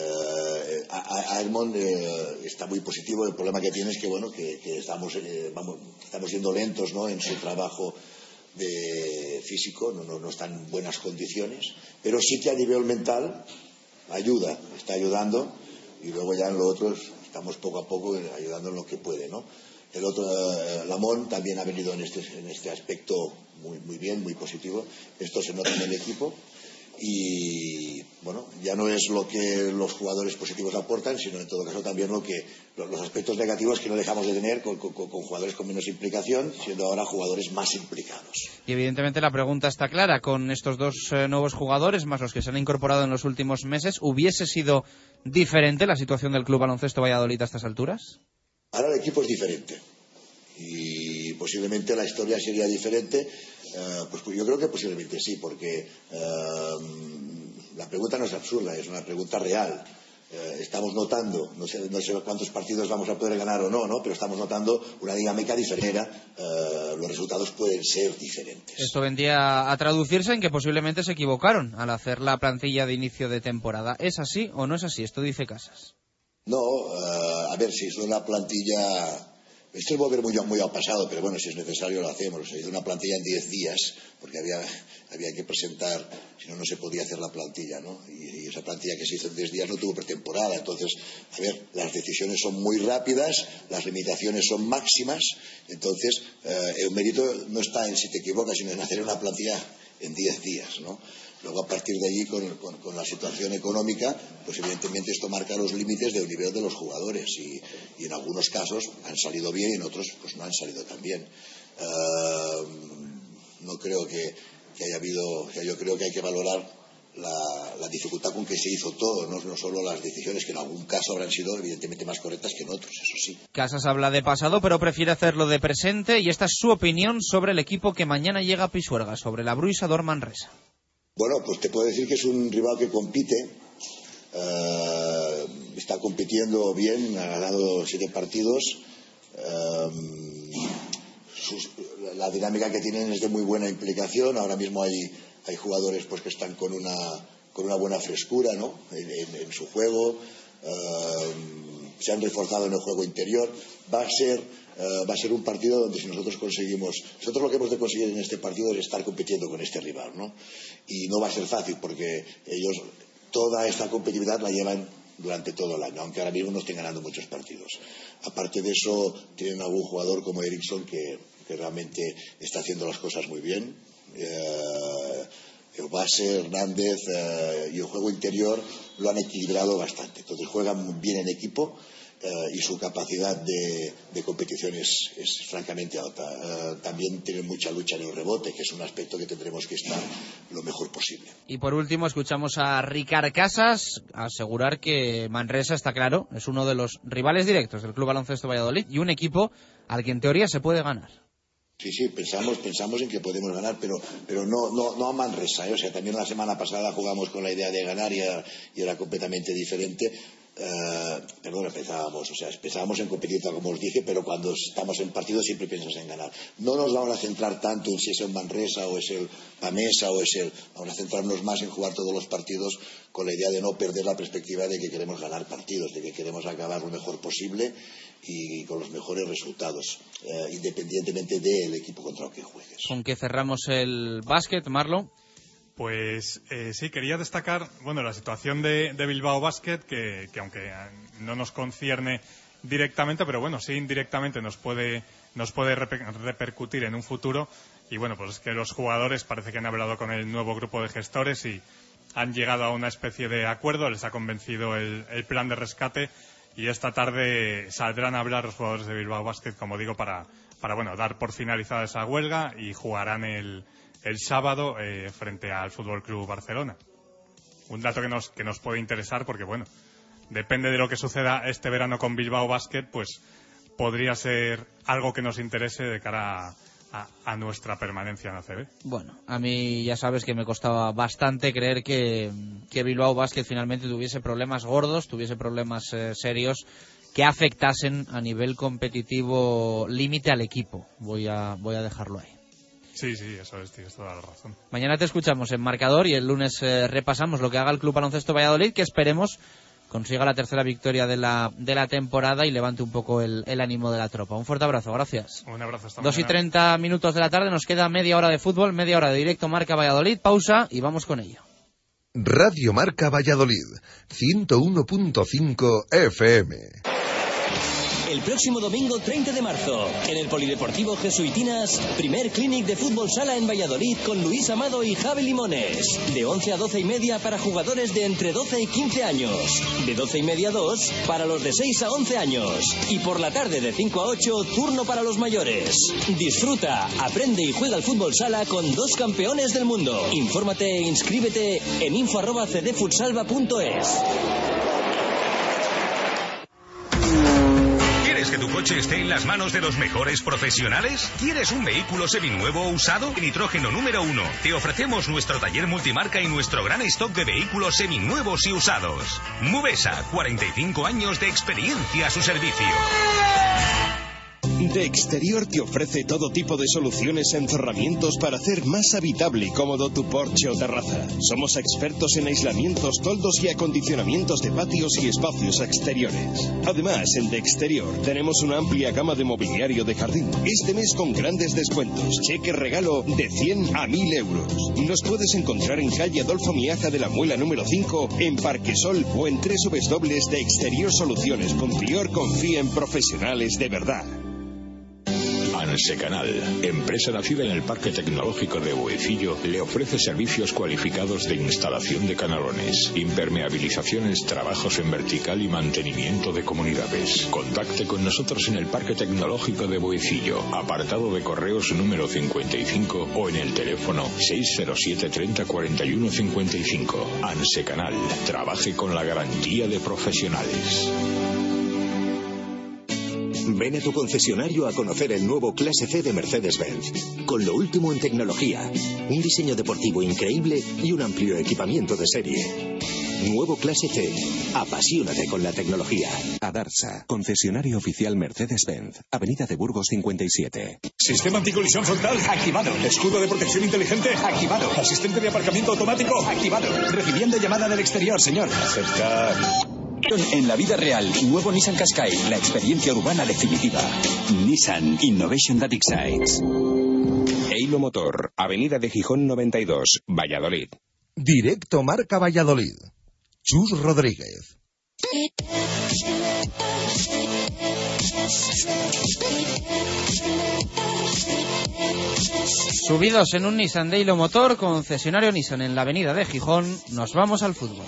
a, a- a Edmond eh, está muy positivo. El problema que tiene es que bueno que, que estamos eh, vamos estamos siendo lentos ¿no? en su trabajo de físico, no, no, no está en buenas condiciones, pero sí que a nivel mental ayuda, está ayudando y luego ya en lo otro estamos poco a poco ayudando en lo que puede, ¿no? El otro, eh, Lamón, también ha venido en este, en este aspecto muy, muy bien, muy positivo. Esto se nota en el equipo y, bueno, ya no es lo que los jugadores positivos aportan, sino en todo caso también lo que, los, aspectos negativos que no dejamos de tener con, con- con jugadores con menos implicación, siendo ahora jugadores más implicados. Y evidentemente la pregunta está clara. Con estos dos eh, nuevos jugadores, más los que se han incorporado en los últimos meses, ¿hubiese sido diferente la situación del Club Baloncesto Valladolid a estas alturas? Ahora el equipo es diferente y posiblemente la historia sería diferente. Eh, pues yo creo que posiblemente sí, porque eh, la pregunta no es absurda, es una pregunta real. Eh, estamos notando, no sé, no sé cuántos partidos vamos a poder ganar o no, ¿no? pero estamos notando una dinámica diferente. Eh, los resultados pueden ser diferentes. Esto vendría a traducirse en que posiblemente se equivocaron al hacer la plantilla de inicio de temporada. ¿Es así o no es así? Esto dice Casas. No, eh, a ver, si es una plantilla. Esto es volver muy, muy al pasado, pero bueno, si es necesario lo hacemos. Se hizo una plantilla en 10 días, porque había, había que presentar, si no, no se podía hacer la plantilla, ¿no? Y, esa plantilla que se hizo en 10 días no tuvo pretemporada. Entonces, a ver, las decisiones son muy rápidas, las limitaciones son máximas. Entonces, eh, el mérito no está en si te equivocas, sino en hacer una plantilla en 10 días, ¿no? Luego, a partir de allí, con, con- con la situación económica, pues evidentemente esto marca los límites del nivel de los jugadores y, en algunos casos han salido bien y en otros pues no han salido tan bien. Eh, no creo que, haya habido, yo creo que hay que valorar la, dificultad con que se hizo todo, ¿no? no solo las decisiones que en algún caso habrán sido evidentemente más correctas que en otros, eso sí. Casas habla de pasado, pero prefiere hacerlo de presente y esta es su opinión sobre el equipo que mañana llega a Pisuerga, sobre la Bruisa Manresa. Bueno, pues te puedo decir que es un rival que compite, eh, está compitiendo bien, ha ganado siete partidos. eh, la dinámica que tienen es de muy buena implicación. Ahora mismo hay, hay jugadores pues, que están con una, con una buena frescura ¿no? en su juego. eh, se han reforzado en el juego interior. Va a ser eh, va a ser un partido donde si nosotros conseguimos, nosotros lo que hemos de conseguir en este partido es estar compitiendo con este rival, ¿no? Y no va a ser fácil porque ellos toda esta competitividad la llevan durante todo el año, aunque ahora mismo no estén ganando muchos partidos. Aparte de eso, tienen algún jugador como Ericsson que, que realmente está haciendo las cosas muy bien. Eh, base, Hernández eh, y el juego interior lo han equilibrado bastante. Entonces juegan bien en equipo eh, y su capacidad de, de competición es, es francamente alta. Eh, también tienen mucha lucha en el rebote, que es un aspecto que tendremos que estar lo mejor posible. Y por último, escuchamos a Ricard Casas asegurar que Manresa, está claro, es uno de los rivales directos del Club Baloncesto Valladolid y un equipo al que en teoría se puede ganar. Sí, sí, pensamos, pensamos en que podemos ganar, pero, pero no, no, no a Manresa. ¿eh? O sea, también la semana pasada jugamos con la idea de ganar y era, y era completamente diferente. Eh, perdón, empezábamos, o sea, empezábamos en competir, como os dije, pero cuando estamos en partido siempre piensas en ganar. No nos vamos a centrar tanto en si es el Manresa o es el Pamesa o es el. Vamos a centrarnos más en jugar todos los partidos con la idea de no perder la perspectiva de que queremos ganar partidos, de que queremos acabar lo mejor posible y con los mejores resultados, eh, independientemente del equipo contra el que juegues. Con que cerramos el básquet, Marlo. Pues eh, sí, quería destacar bueno, la situación de, de Bilbao Basket, que, que aunque eh, no nos concierne directamente, pero bueno, sí indirectamente nos puede, nos puede reper- repercutir en un futuro. Y bueno, pues es que los jugadores parece que han hablado con el nuevo grupo de gestores y han llegado a una especie de acuerdo, les ha convencido el, el plan de rescate y esta tarde saldrán a hablar los jugadores de Bilbao Basket, como digo, para, para bueno, dar por finalizada esa huelga y jugarán el, el sábado eh, frente al Fútbol Club Barcelona. Un dato que nos, que nos puede interesar porque, bueno, depende de lo que suceda este verano con Bilbao Basket, pues podría ser algo que nos interese de cara a, a- nuestra permanencia en ACB. Bueno, a mí ya sabes que me costaba bastante creer que, que Bilbao Basket finalmente tuviese problemas gordos, tuviese problemas eh, serios que afectasen a nivel competitivo límite al equipo. Voy a, voy a dejarlo ahí. Sí, sí, eso es, tienes toda la razón. Mañana te escuchamos en marcador y el lunes eh, repasamos lo que haga el Club Baloncesto Valladolid, que esperemos consiga la tercera victoria de la, de la temporada y levante un poco el, el ánimo de la tropa. Un fuerte abrazo, gracias. Un abrazo hasta 2 y. 30 minutos de la tarde, nos queda media hora de fútbol, media hora de directo Marca Valladolid, pausa y vamos con ello. Radio Marca Valladolid, 101.5 FM. El próximo domingo 30 de marzo, en el Polideportivo Jesuitinas, primer clinic de fútbol sala en Valladolid con Luis Amado y Javi Limones. De 11 a 12 y media para jugadores de entre 12 y 15 años. De 12 y media a 2 para los de 6 a 11 años. Y por la tarde de 5 a 8, turno para los mayores. Disfruta, aprende y juega al fútbol sala con dos campeones del mundo. Infórmate e inscríbete en info ¿Quieres que tu coche esté en las manos de los mejores profesionales? ¿Quieres un vehículo seminuevo o usado? Nitrógeno número uno. Te ofrecemos nuestro taller multimarca y nuestro gran stock de vehículos seminuevos y usados. Mubesa, 45 años de experiencia a su servicio. De Exterior te ofrece todo tipo de soluciones en cerramientos para hacer más habitable y cómodo tu porche o terraza. Somos expertos en aislamientos, toldos y acondicionamientos de patios y espacios exteriores. Además, en De Exterior tenemos una amplia gama de mobiliario de jardín. Este mes con grandes descuentos. Cheque regalo de 100 a 1000 euros. Nos puedes encontrar en calle Adolfo Miaja de la Muela número 5, en Parquesol o en www.deexteriorsoluciones.prior. Confía en profesionales de verdad. Ansecanal, empresa nacida en el Parque Tecnológico de Boecillo, le ofrece servicios cualificados de instalación de canalones, impermeabilizaciones, trabajos en vertical y mantenimiento de comunidades. Contacte con nosotros en el Parque Tecnológico de Boecillo, apartado de correos número 55 o en el teléfono 607 30 41 55. Ansecanal, trabaje con la garantía de profesionales. Ven a tu concesionario a conocer el nuevo Clase C de Mercedes-Benz, con lo último en tecnología, un diseño deportivo increíble y un amplio equipamiento de serie. Nuevo Clase C. Apasionate con la tecnología. Adarsa, concesionario oficial Mercedes-Benz, Avenida de Burgos 57. Sistema anticolisión frontal activado. Escudo de protección inteligente activado. Asistente de aparcamiento automático activado. Recibiendo llamada del exterior, señor. Aceptar. En la vida real, nuevo Nissan Qashqai, la experiencia urbana definitiva. Nissan Innovation That Excites. Eilo Motor, Avenida de Gijón 92, Valladolid. Directo Marca Valladolid. Chus Rodríguez. Subidos en un Nissan Dailo Motor, concesionario Nissan en la avenida de Gijón, nos vamos al fútbol.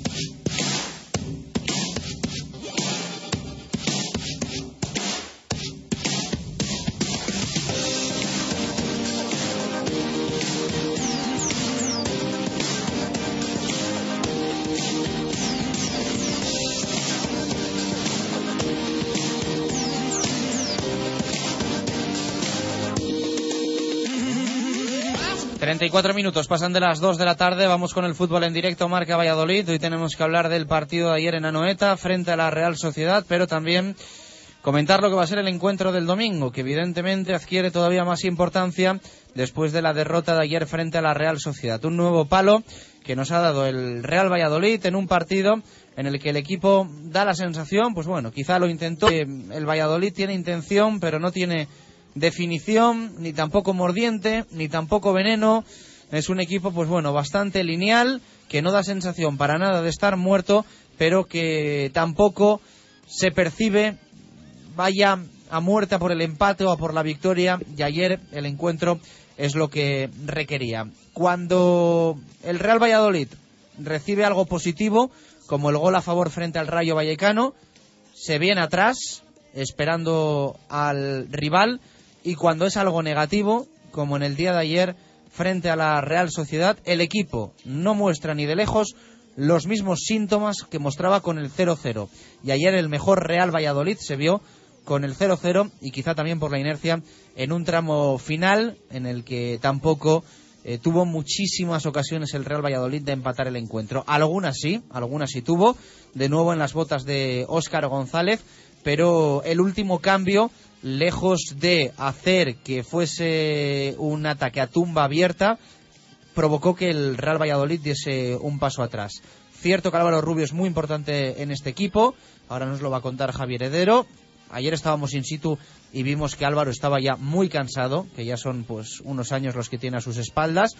34 minutos pasan de las 2 de la tarde. Vamos con el fútbol en directo. Marca Valladolid. Hoy tenemos que hablar del partido de ayer en Anoeta frente a la Real Sociedad, pero también comentar lo que va a ser el encuentro del domingo, que evidentemente adquiere todavía más importancia después de la derrota de ayer frente a la Real Sociedad. Un nuevo palo que nos ha dado el Real Valladolid en un partido en el que el equipo da la sensación, pues bueno, quizá lo intentó. El Valladolid tiene intención, pero no tiene definición, ni tampoco mordiente, ni tampoco veneno. Es un equipo, pues bueno, bastante lineal, que no da sensación para nada de estar muerto, pero que tampoco se percibe vaya a muerte por el empate o a por la victoria. Y ayer el encuentro es lo que requería. Cuando el Real Valladolid recibe algo positivo, como el gol a favor frente al Rayo Vallecano, se viene atrás esperando al rival y cuando es algo negativo, como en el día de ayer frente a la Real Sociedad, el equipo no muestra ni de lejos los mismos síntomas que mostraba con el 0-0. Y ayer el mejor Real Valladolid se vio con el 0-0 y quizá también por la inercia en un tramo final en el que tampoco eh, tuvo muchísimas ocasiones el Real Valladolid de empatar el encuentro. Algunas sí, algunas sí tuvo, de nuevo en las botas de Óscar González, pero el último cambio lejos de hacer que fuese un ataque a tumba abierta, provocó que el Real Valladolid diese un paso atrás. Cierto que Álvaro Rubio es muy importante en este equipo, ahora nos lo va a contar Javier Heredero. Ayer estábamos in situ y vimos que Álvaro estaba ya muy cansado, que ya son pues unos años los que tiene a sus espaldas,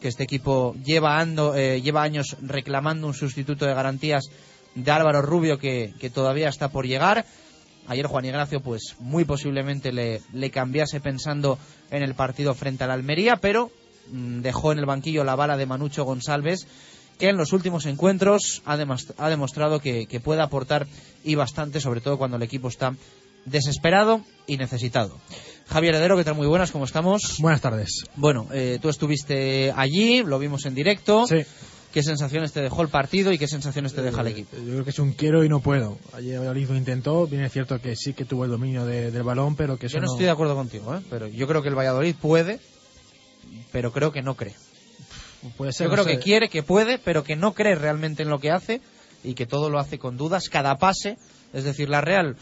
que este equipo lleva, eh, lleva años reclamando un sustituto de garantías de Álvaro Rubio que, que todavía está por llegar Ayer Juan Ignacio, pues muy posiblemente le, le cambiase pensando en el partido frente al Almería, pero mm, dejó en el banquillo la bala de Manucho González, que en los últimos encuentros ha, ha demostrado que, puede aportar y bastante, sobre todo cuando el equipo está desesperado y necesitado. Javier Heredero, ¿qué tal? Muy buenas, ¿cómo estamos? Buenas tardes. Bueno, eh, tú estuviste allí, lo vimos en directo. Sí. ¿Qué sensaciones te dejó el partido y qué sensaciones te deja el equipo? Yo creo que es un quiero y no puedo. Ayer Valladolid lo intentó, bien es cierto que sí que tuvo el dominio del balón, pero que eso Yo no, estoy de acuerdo contigo, ¿eh? pero yo creo que el Valladolid puede, pero creo que no cree. Puede ser, yo creo que quiere, que puede, pero que no cree realmente en lo que hace y que todo lo hace con dudas, cada pase. Es decir, la Real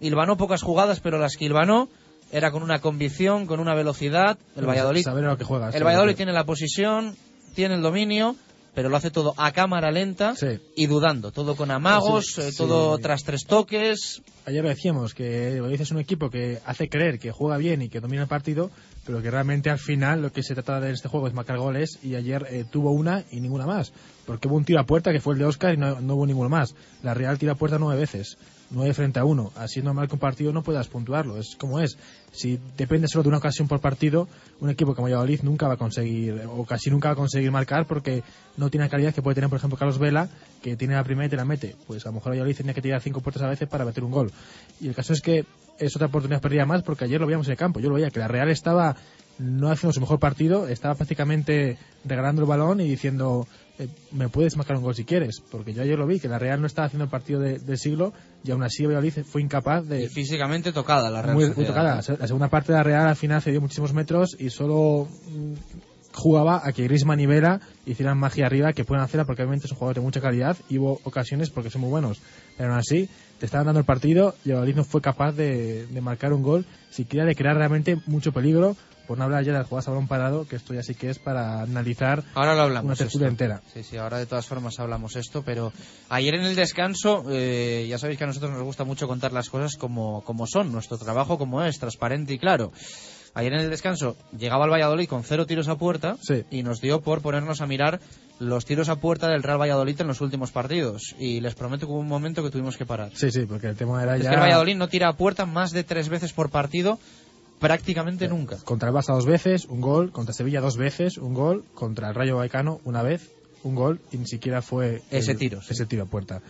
hilvanó pocas jugadas, pero las que hilvanó era con una convicción, con una velocidad. El Valladolid, saber lo que juega, el Valladolid tiene la posición, tiene el dominio pero lo hace todo a cámara lenta y dudando, todo con amagos, eh, todo tras tres toques. Ayer lo decíamos, que Valladolid es un equipo que hace creer que juega bien y que domina el partido, pero que realmente al final lo que se trata de este juego es marcar goles y ayer eh, tuvo una y ninguna más, porque hubo un tiro a puerta que fue el de Oscar y no, no hubo ninguno más. La Real tira a puerta nueve veces. 9 frente a 1. Así es normal un partido no puedas puntuarlo, es como es. Si depende solo de una ocasión por partido, un equipo como Valladolid nunca va a conseguir, o casi nunca va a conseguir marcar porque no tiene la calidad que puede tener, por ejemplo, Carlos Vela, que tiene la primera y te la mete. Pues a lo mejor Valladolid tiene que tirar cinco puertas a veces para meter un gol. Y el caso es que es otra oportunidad perdida más porque ayer lo veíamos en el campo. Yo lo veía que la Real estaba no haciendo su mejor partido, estaba prácticamente regalando el balón y diciendo eh, me puedes marcar un gol si quieres, porque yo ayer lo vi, que la Real no estaba haciendo el partido del siglo y aún así Valladolid fue incapaz de... Y físicamente tocada la Real. Muy, tocada. La segunda parte de la Real al final cedió muchísimos metros y solo mm, jugaba a que Griezmann y Vera hicieran magia arriba, que pueden hacerla porque obviamente es un jugador de mucha calidad y hubo ocasiones porque son muy buenos. Pero aún así, te estaban dando el partido y Valladolid no fue capaz de, de marcar un gol, siquiera de crear realmente mucho peligro por no hablar ya de las jugadas a balón parado, que esto ya sí que es para analizar ahora lo hablamos una tertulia entera. Sí, sí, ahora de todas formas hablamos esto, pero ayer en el descanso, eh, ya sabéis que a nosotros nos gusta mucho contar las cosas como, como son, nuestro trabajo como es, transparente y claro. Ayer en el descanso llegaba el Valladolid con cero tiros a puerta y nos dio por ponernos a mirar los tiros a puerta del Real Valladolid en los últimos partidos. Y les prometo que hubo un momento que tuvimos que parar. Sí, sí, porque el tema era es ya... que el Valladolid no tira a puerta más de tres veces por partido prácticamente nunca. Contra el Barça dos veces, un gol. Contra Sevilla dos veces, un gol. Contra el Rayo Vallecano una vez, un gol. Y ni siquiera fue ese tiro. Ese tiro a puerta.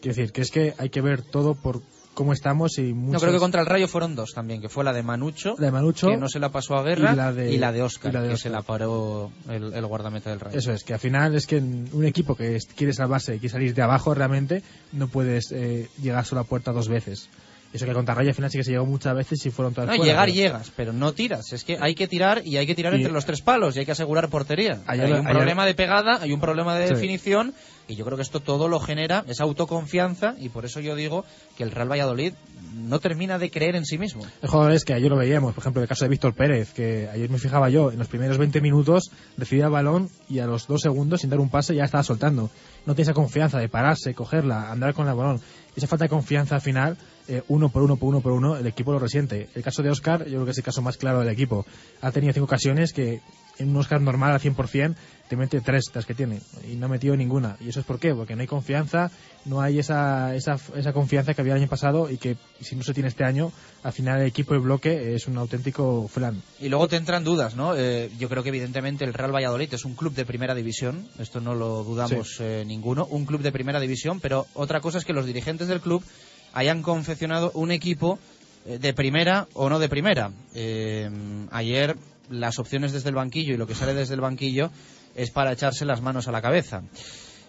Quiero decir, que es que hay que ver todo por cómo estamos y No, creo que contra el Rayo fueron dos también, que fue la de Manucho, la de Manucho que no se la pasó a Guerra, y la de, y la de Oscar, que se la paró el, guardameta del Rayo. Eso es, que al final es que un equipo que quiere salvarse y quiere salir de abajo realmente, no puedes eh, llegar solo a puerta dos veces. Eso que contra Rayo al final sí que se llegó muchas veces y fueron todas No, fuera, llegar pero- llegas, pero no tiras. Es que hay que tirar y hay que tirar Y- entre los tres palos y hay que asegurar portería. Ayer- hay un ayer- problema de pegada, hay un problema de Sí. definición y yo creo que esto todo lo genera esa autoconfianza y por eso yo digo que el Real Valladolid no termina de creer en sí mismo. Hay jugadores que ayer lo veíamos, por ejemplo, el caso de Víctor Pérez, que ayer me fijaba yo, en los primeros 20 minutos recibía el balón y a los dos segundos, sin dar un pase, ya estaba soltando. No tiene esa confianza de pararse, cogerla, andar con el balón. Esa falta de confianza al final, eh, uno por uno, por uno por uno, el equipo lo resiente. El caso de Oscar, yo creo que es el caso más claro del equipo. Ha tenido cinco ocasiones que en un Oscar normal al 100% te mete tres las que tiene y no ha metido ninguna. ¿Y eso es por qué? Porque no hay confianza, no hay esa, esa, esa confianza que había el año pasado y que si no se tiene este año, al final el equipo de bloque es un auténtico flan. Y luego te entran dudas, ¿no? Eh, yo creo que evidentemente el Real Valladolid es un club de primera división, esto no lo dudamos eh, ninguno, un club de primera división, pero otra cosa es que los dirigentes del club hayan confeccionado un equipo eh, de primera o no de primera. Eh, ayer las opciones desde el banquillo y lo que sale desde el banquillo es para echarse las manos a la cabeza.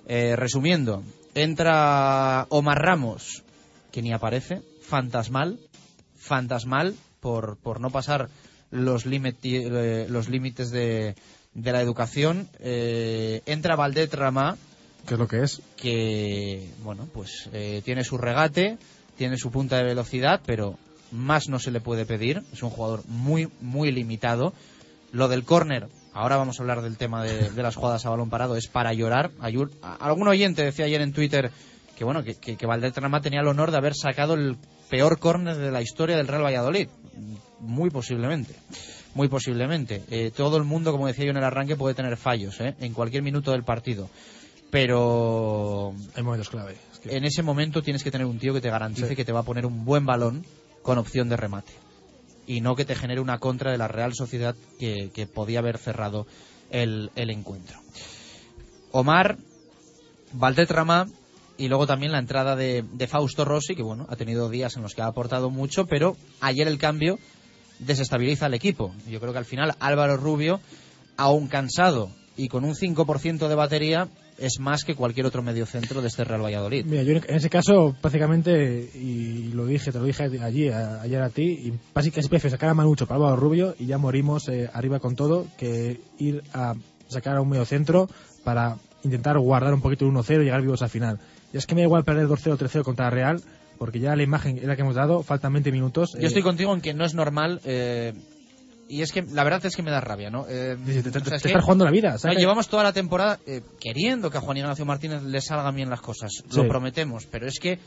Eh, resumiendo, entra Omar Ramos, que ni aparece, fantasmal, fantasmal por, por no pasar los, eh, los límites de, de la educación. Eh, entra Valdet Ramá, ¿Qué es lo que es? que bueno pues eh, tiene su regate tiene su punta de velocidad pero más no se le puede pedir. Es un jugador muy muy limitado. Lo del córner ahora vamos a hablar del tema de, las jugadas a balón parado es para llorar. A- algún oyente decía ayer en Twitter que bueno que, que, que tenía el honor de haber sacado el peor córner de la historia del Real Valladolid. Muy posiblemente muy posiblemente. Eh, todo el mundo como decía yo en el arranque puede tener fallos ¿eh? en cualquier minuto del partido pero Hay momentos clave. en ese momento tienes que tener un tío que te garantice Sí. que te va a poner un buen balón con opción de remate y no que te genere una contra de la Real Sociedad que, que podía haber cerrado el, el encuentro. Omar, Valdet Ramá y luego también la entrada de, de Fausto Rossi, que bueno, ha tenido días en los que ha aportado mucho, pero ayer el cambio desestabiliza al equipo. Yo creo que al final Álvaro Rubio, aún cansado y con un 5% de batería, es más que cualquier otro mediocentro de este Real Valladolid. Mira, yo en ese caso, prácticamente, y lo dije, te lo dije allí, a- ayer a ti, y básicamente prefiero sacar a Manucho para Álvaro Rubio y ya morimos eh, arriba con todo, que ir a sacar a un medio centro para intentar guardar un poquito el 1-0 y llegar vivos al final. Y es que me da igual perder 2-0 3-0 contra Real, porque ya la imagen es la que hemos dado, faltan 20 minutos. Yo eh, estoy contigo en que no es normal. eh, y es que la verdad es que me da rabia, ¿no? Eh, te- te- o sea, es te que- estás jugando la vida, no, ¿sabes? llevamos toda la temporada eh, queriendo que a Juan Ignacio Martínez le salgan bien las cosas. Lo prometemos. Pero es que,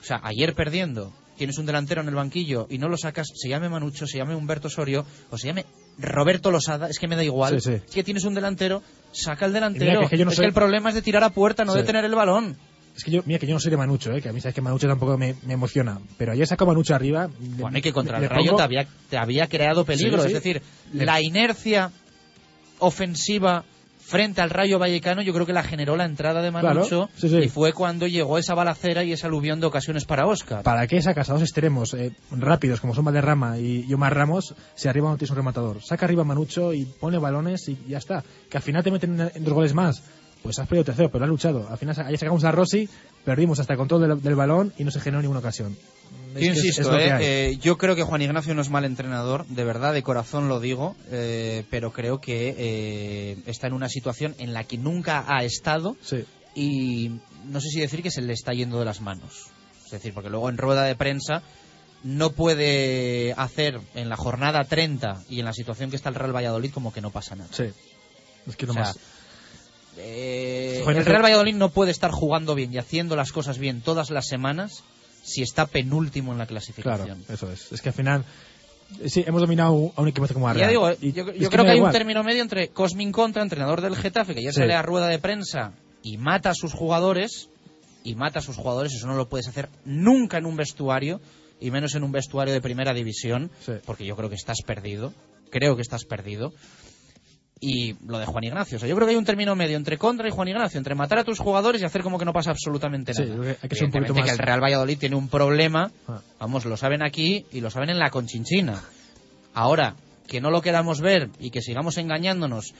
o sea, ayer perdiendo, tienes un delantero en el banquillo y no lo sacas, se llame Manucho, se llame Humberto Osorio o se llame Roberto Losada, es que me da igual. Sí, sí. Es que tienes un delantero, saca el mira delantero. que es que yo no soy- el problema es de tirar a puerta, no de tener el balón. Es que yo, mira que yo no soy de Manucho, eh, que a mí sabes que Manucho tampoco me, me emociona. Pero ayer sacó Manucho arriba. Bueno, y que contra le el Rayo pongo- te había, te había creado peligro. Sí, sí. Es decir, Le- la inercia ofensiva frente al Rayo Vallecano yo creo que la generó la entrada de Manucho Claro, sí, sí. y fue cuando llegó esa balacera y esa aluvión de ocasiones para Oscar. ¿Para qué sacas a dos extremos eh, rápidos como son Valderrama y Omar Ramos si arriba no tienes un rematador? Saca arriba a Manucho y pone balones y ya está. Que al final te meten en, en dos goles más. Pues has perdido tercero, pero has luchado. Al final ayer sacamos a Rossi, perdimos hasta el control del, del balón y no se generó ninguna ocasión. Yo Es insisto, es eh, eh, yo creo que Juan Ignacio no es mal entrenador, de verdad, de corazón lo digo, eh, pero creo que eh, está en una situación en la que nunca ha estado y no sé si decir que se le está yendo de las manos. Es decir, porque luego en rueda de prensa no puede hacer en la jornada 30 y en la situación que está el Real Valladolid como que no pasa nada. Sí. Es que no O sea, más. Eh, el Real Valladolid no puede estar jugando bien y haciendo las cosas bien todas las semanas si está penúltimo en la Claro, clasificación. eso es. Es que al final. eh, Sí, hemos dominado a un equipo como a Ya Real. digo, Y yo, creo que hay igual. un término medio entre Cosmin Contra, entrenador del Getafe, que ya Sí. sale a rueda de prensa y mata a sus jugadores, y mata a sus jugadores, eso no lo puedes hacer nunca en un vestuario, y menos en un vestuario de primera división, porque yo creo que estás perdido, creo que estás perdido. Y lo de Juan Ignacio, o sea, yo creo que hay un término medio entre Contra y Juan Ignacio, entre matar a tus jugadores y hacer como que no pasa absolutamente nada. hay que ser un poquito Evidentemente más- que el Real Valladolid tiene un problema, Ah. vamos, lo saben aquí y lo saben en la Conchinchina. Ahora, que no lo queramos ver y que sigamos engañándonos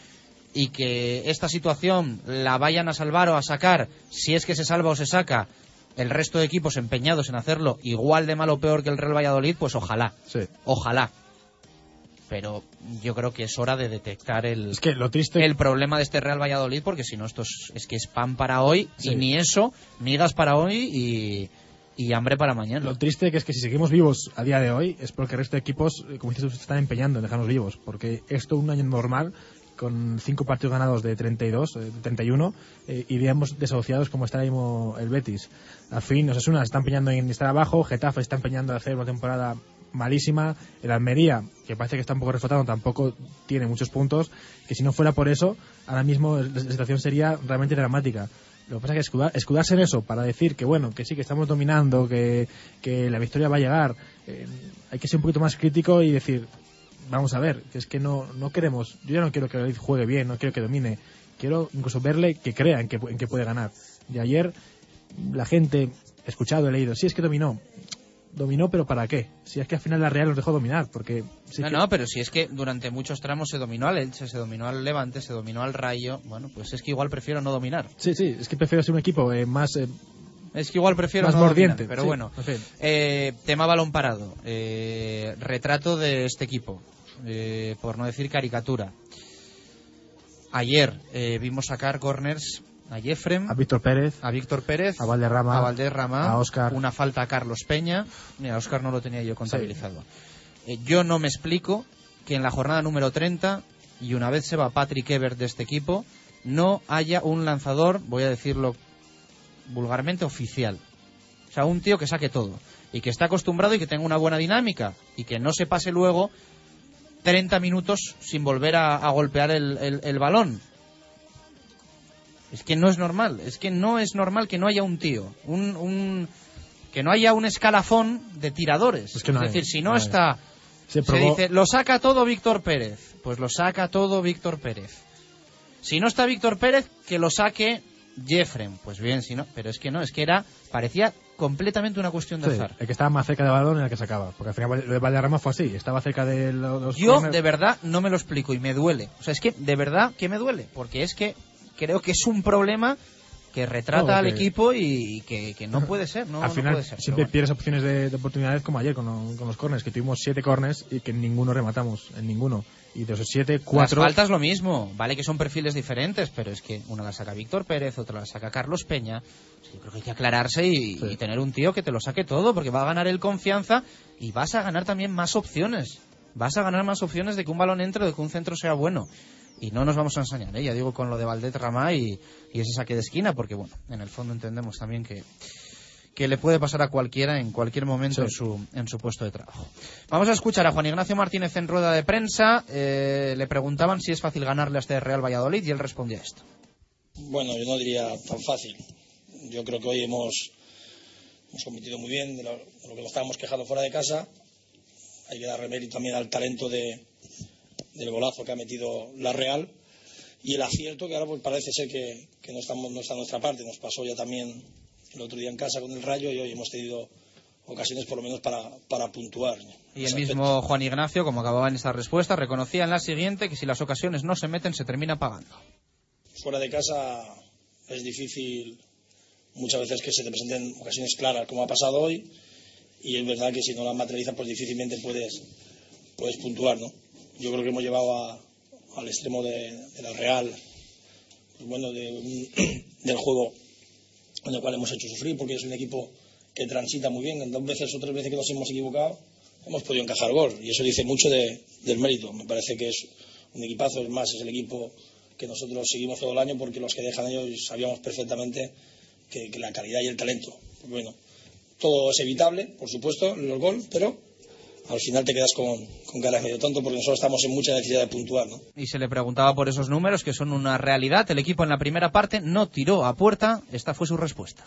y que esta situación la vayan a salvar o a sacar, si es que se salva o se saca, el resto de equipos empeñados en hacerlo igual de mal o peor que el Real Valladolid, pues ojalá. Ojalá. Pero yo creo que es hora de detectar el, Es que lo triste- el problema de este Real Valladolid, porque si no, esto es, es que es pan para hoy, Sí. y ni eso, migas para hoy y, y hambre para mañana. Lo triste que es que si seguimos vivos a día de hoy es porque el resto de equipos, eh, como dices se están empeñando en dejarnos vivos. Porque esto, un año normal, con cinco partidos ganados de 32, eh, de 31, eh, iríamos desahuciados como está el Betis. Al fin, Osasuna se está empeñando en estar abajo, Getafe está empeñando en hacer una temporada malísima, el Almería, que parece que está un poco reflotado, tampoco tiene muchos puntos, que si no fuera por eso, ahora mismo la situación sería realmente dramática. Lo que pasa es que escudar- escudarse en eso para decir que bueno, que sí, que estamos dominando, que, que la victoria va a llegar, eh, hay que ser un poquito más crítico y decir, vamos a ver, que es que no, no queremos, yo ya no quiero que el juegue bien, no quiero que domine, quiero incluso verle que crea en que, puede ganar. Y ayer la gente, escuchado, he leído, sí es que dominó, dominó, pero ¿para qué? Si es que al final la Real nos dejó dominar, porque... no, que- no, pero si es que durante muchos tramos se dominó al Elche, se dominó al Levante, se dominó al Rayo, bueno, pues es que igual prefiero no dominar. Sí, sí, es que prefiero ser un equipo eh, más... eh, Es que igual prefiero Más no dominar, mordiente, pero sí, bueno. en fin. Eh, tema balón parado. Eh, retrato de este equipo. Por no decir caricatura. Ayer vimos sacar corners a Jeffrem, a Víctor Pérez, a Víctor Pérez, a Valderrama, a Valderrama, a Óscar. una falta a Carlos Peña. Mira, a Óscar no lo tenía yo contabilizado. Eh, yo no me explico que en la jornada número 30, y una vez se va Patrick Ebert de este equipo, no haya un lanzador, voy a decirlo vulgarmente, oficial. O sea, un tío que saque todo. Y que esté acostumbrado y que tenga una buena dinámica. Y que no se pase luego 30 minutos sin volver a, a golpear el, el- el balón. Es que no es normal. Es que no es normal que no haya un tío. Un, un- que no haya un escalafón de tiradores. Es que no hay, decir, si no, está. Se dice, lo saca todo Víctor Pérez. Pues lo saca todo Víctor Pérez. Si no está Víctor Pérez, que lo saque Jeffrem. Pues bien, si no. Pero es que no, es que era. Parecía completamente una cuestión de Sí, azar. el que estaba más cerca del balón era el que sacaba. Porque al final lo de Valderrama fue así. Estaba cerca de los. los Yo corners. de verdad no me lo explico y me duele. O sea, es que de verdad que me duele. Porque es que creo que es un problema que retrata No, al que- equipo y, que, que no puede ser. No, al no final puede ser. siempre Pero pierdes opciones de, de oportunidades como ayer con, lo- con los corners, que tuvimos siete corners y que en ninguno rematamos, en ninguno. Y de esos siete, bueno. cuatro... Las faltas lo mismo. Vale que son perfiles diferentes, pero es que una la saca Víctor Pérez, otra la saca Carlos Peña. Yo creo que hay que aclararse y, y tener un tío que te lo saque todo, porque va a ganar el confianza y vas a ganar también más opciones. Vas a ganar más opciones de que un balón entre o de que un centro sea bueno. Y no nos vamos a ensañar, ¿eh? ya digo, con lo de Valdet Ramá y, y ese saque de esquina, porque bueno, en el fondo entendemos también que, que le puede pasar a cualquiera en cualquier momento en, su, en su puesto de trabajo. Vamos a escuchar a Juan Ignacio Martínez en rueda de prensa. Eh, le preguntaban si es fácil ganarle a este Real Valladolid y él respondía esto. Bueno, yo no diría tan fácil. Yo creo que hoy hemos, hemos competido muy bien de lo, de lo que nos estábamos quejando fuera de casa. Hay que darle mérito también al talento de, del golazo que ha metido la Real y el acierto que ahora pues parece ser que, que no, estamos, no está a nuestra parte. Nos pasó ya también el otro día en casa con el Rayo y hoy hemos tenido ocasiones por lo menos para, para puntuar. Y el mismo Juan Ignacio, como acababa en esta respuesta, reconocía en la siguiente que si las ocasiones no se meten se termina pagando. fuera de casa es difícil muchas veces que se te presenten ocasiones claras como ha pasado hoy y es verdad que si no las materializas pues difícilmente puedes puedes puntuar ¿no? Yo creo que hemos llevado a- al extremo de, la Real pues bueno de del juego en el cual hemos hecho sufrir porque es un equipo que transita muy bien. En dos veces o tres veces que nos hemos equivocado hemos podido encajar gol. Y eso dice mucho de- del mérito. Me parece que es un equipazo. Es más es el equipo que nosotros seguimos todo el año porque los que dejan ellos sabíamos perfectamente que, la calidad y el talento. Pues bueno, todo es evitable, por supuesto, los gol, pero al final te quedas con, con ganas medio tonto porque nosotros estamos en mucha necesidad de puntuar. ¿no? Y se le preguntaba por esos números que son una realidad. El equipo en la primera parte no tiró a puerta. Esta fue su respuesta.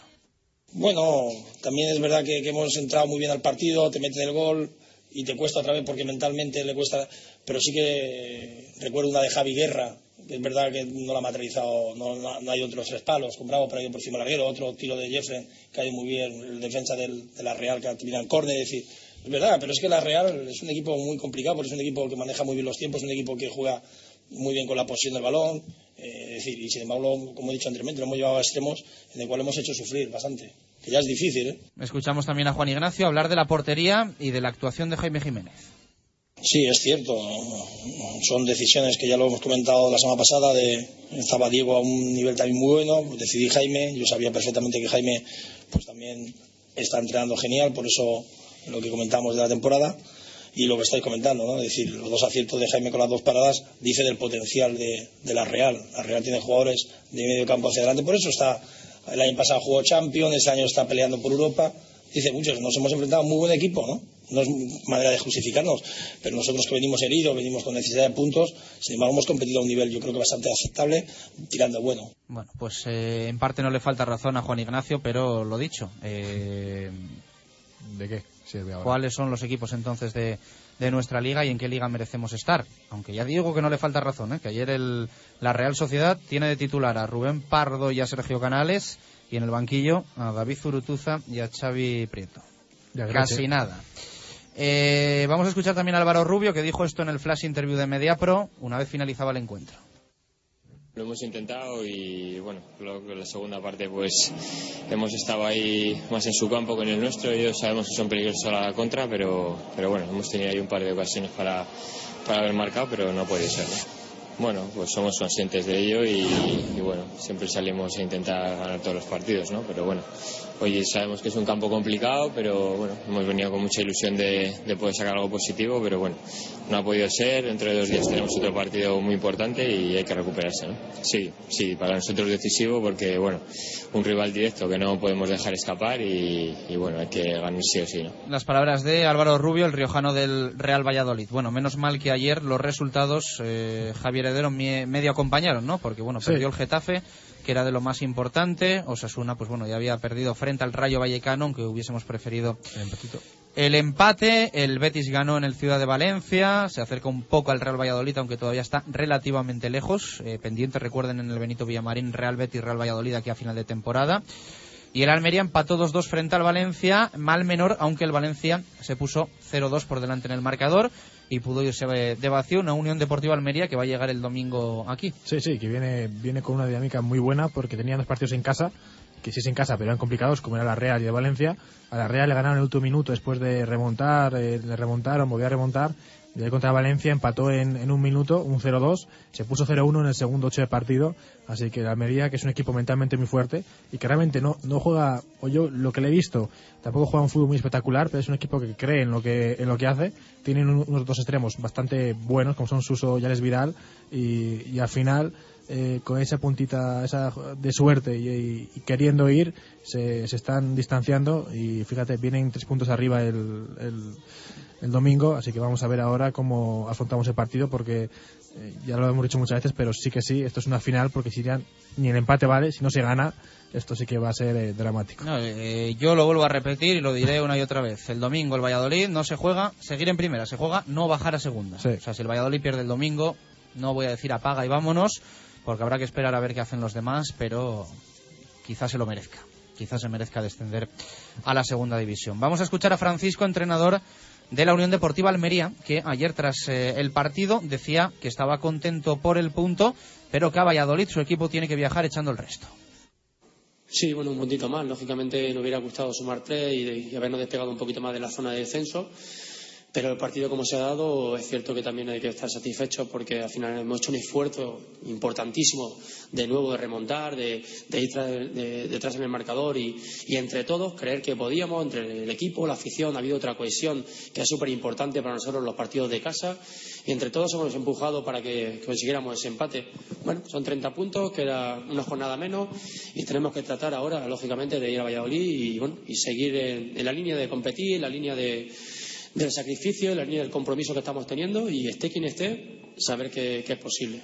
Bueno, también es verdad que, que hemos entrado muy bien al partido, te meten el gol y te cuesta otra vez porque mentalmente le cuesta, pero sí que recuerdo una de Javi Guerra, es verdad que no la ha materializado, no, no, no hay otros tres palos, con Bravo por ahí por encima del larguero, otro tiro de Jeffrey que ha ido muy bien, el defensa del- de la Real que ha tirado en córner, es decir, es verdad, pero es que la Real es un equipo muy complicado, porque es un equipo que maneja muy bien los tiempos, es un equipo que juega muy bien con la posición del balón, eh, es decir, y sin embargo, como he dicho anteriormente, lo hemos llevado a extremos en el cual hemos hecho sufrir bastante. que ya es difícil. ¿eh? Escuchamos también a Juan Ignacio hablar de la portería y de la actuación de Jaime Jiménez. Sí, es cierto. Son decisiones que ya lo hemos comentado la semana pasada. De, estaba Diego a un nivel también muy bueno. Pues decidí Jaime. Yo sabía perfectamente que Jaime pues también está entrenando genial. Por eso lo que comentamos de la temporada y lo que estáis comentando, ¿no? Es decir, los dos aciertos de Jaime con las dos paradas dice del potencial de, de la Real. La Real tiene jugadores de medio campo hacia adelante. Por eso está. El año pasado jugó Champions, este año está peleando por Europa. Dice muchos, nos hemos enfrentado a un muy buen equipo, ¿no? no es manera de justificarnos, pero nosotros que venimos heridos, venimos con necesidad de puntos, sin embargo hemos competido a un nivel yo creo que bastante aceptable, tirando bueno. Bueno, pues eh, en parte no le falta razón a Juan Ignacio, pero lo dicho. Eh, ¿De qué sirve ahora? ¿Cuáles son los equipos entonces de, de nuestra liga y en qué liga merecemos estar? Aunque ya digo que no le falta razón, ¿eh? que ayer el, la Real Sociedad tiene de titular a Rubén Pardo y a Sergio Canales y en el banquillo a David Zurutuza y a Xavi Prieto. Ya, Casi nada. Eh, vamos a escuchar también a Álvaro Rubio que dijo esto en el flash interview de Mediapro una vez finalizaba el encuentro. Lo hemos intentado y bueno, creo que la segunda parte pues hemos estado ahí más en su campo que en el nuestro. Ellos sabemos que son peligrosos a la contra, pero, pero bueno, hemos tenido ahí un par de ocasiones para, para haber marcado, pero no puede ser. ¿no? Bueno, pues somos conscientes de ello y bueno, siempre salimos a intentar ganar todos los partidos, ¿no? Pero bueno, hoy sabemos que es un campo complicado, pero bueno, hemos venido con mucha ilusión de, de poder sacar algo positivo, pero bueno, no ha podido ser. Dentro de dos días tenemos otro partido muy importante y hay que recuperarse, ¿no? Sí, sí, para nosotros es decisivo porque, bueno, un rival directo que no podemos dejar escapar y, y bueno, hay que ganar sí o sí, ¿no? Las palabras de Álvaro Rubio, el riojano del Real Valladolid. Bueno, menos mal que ayer los resultados eh, Javier Heredero me- medio acompañaron, ¿no? Porque bueno, Sí. perdió el Getafe, que era de lo más importante. Osasuna, pues bueno, ya había perdido frente al Rayo Vallecano, aunque hubiésemos preferido el empate. El Betis ganó en el Ciudad de Valencia, se acerca un poco al Real Valladolid, aunque todavía está relativamente lejos. Eh, pendiente, recuerden, en el Benito Villamarín, Real Betis, Real Valladolid aquí a final de temporada. Y el Almería empató 2-2 frente al Valencia, mal menor, aunque el Valencia se puso 0-2 por delante en el marcador y pudo irse de vacío una Unión Deportiva Almería que va a llegar el domingo aquí. Sí, sí, que viene, viene con una dinámica muy buena porque tenían dos partidos en casa, que sí es en casa, pero eran complicados, como era la Real y el Valencia. A la Real le ganaron el último minuto después de remontar, eh, le remontaron, volvió a remontar. Ahí contra Valencia empató en, un minuto, un 0-2. Se puso 0-1 en el segundo 8 de partido. Así que la Almería, que es un equipo mentalmente muy fuerte y que realmente no, no juega, o yo lo que le he visto, tampoco juega un fútbol muy espectacular, pero es un equipo que cree en lo que, en lo que hace. Tienen un- unos dos extremos bastante buenos, como son Suso y Alex Vidal. Y, y al final, eh, con esa puntita esa de suerte y queriendo ir, se, se están distanciando. Y fíjate, vienen tres puntos arriba el, el, el domingo, así que vamos a ver ahora cómo afrontamos el partido, porque eh, ya lo hemos dicho muchas veces, pero sí que sí, esto es una final, porque si ya ni el empate vale, si no se gana, esto sí que va a ser eh, dramático. No, eh, yo lo vuelvo a repetir y lo diré una y otra vez. El domingo el Valladolid no se juega seguir en primera, se juega no bajar a segunda. Sí. O sea, si el Valladolid pierde el domingo, no voy a decir apaga y vámonos, porque habrá que esperar a ver qué hacen los demás, pero quizás se lo merezca. Quizás se merezca descender a la segunda división. Vamos a escuchar a Francisco, entrenador de la Unión Deportiva Almería, que ayer tras eh, el partido decía que estaba contento por el punto, pero que a Valladolid su equipo tiene que viajar echando el resto. Sí, bueno, un puntito más. Lógicamente nos hubiera gustado sumar tres y, y habernos despegado un poquito más de la zona de descenso. Pero el partido como se ha dado, es cierto que también hay que estar satisfechos porque al final hemos hecho un esfuerzo importantísimo de nuevo de remontar, de, ir de- detrás en el marcador y, entre todos creer que podíamos, entre el equipo, la afición, ha habido otra cohesión que es súper importante para nosotros los partidos de casa y entre todos hemos empujado para que consiguiéramos ese empate. Bueno, son 30 puntos, queda una jornada menos y tenemos que tratar ahora, lógicamente, de ir a Valladolid y, bueno, y seguir en la línea de competir, en la línea de, del sacrificio, la línea del compromiso que estamos teniendo y esté quien esté, saber que, que es posible.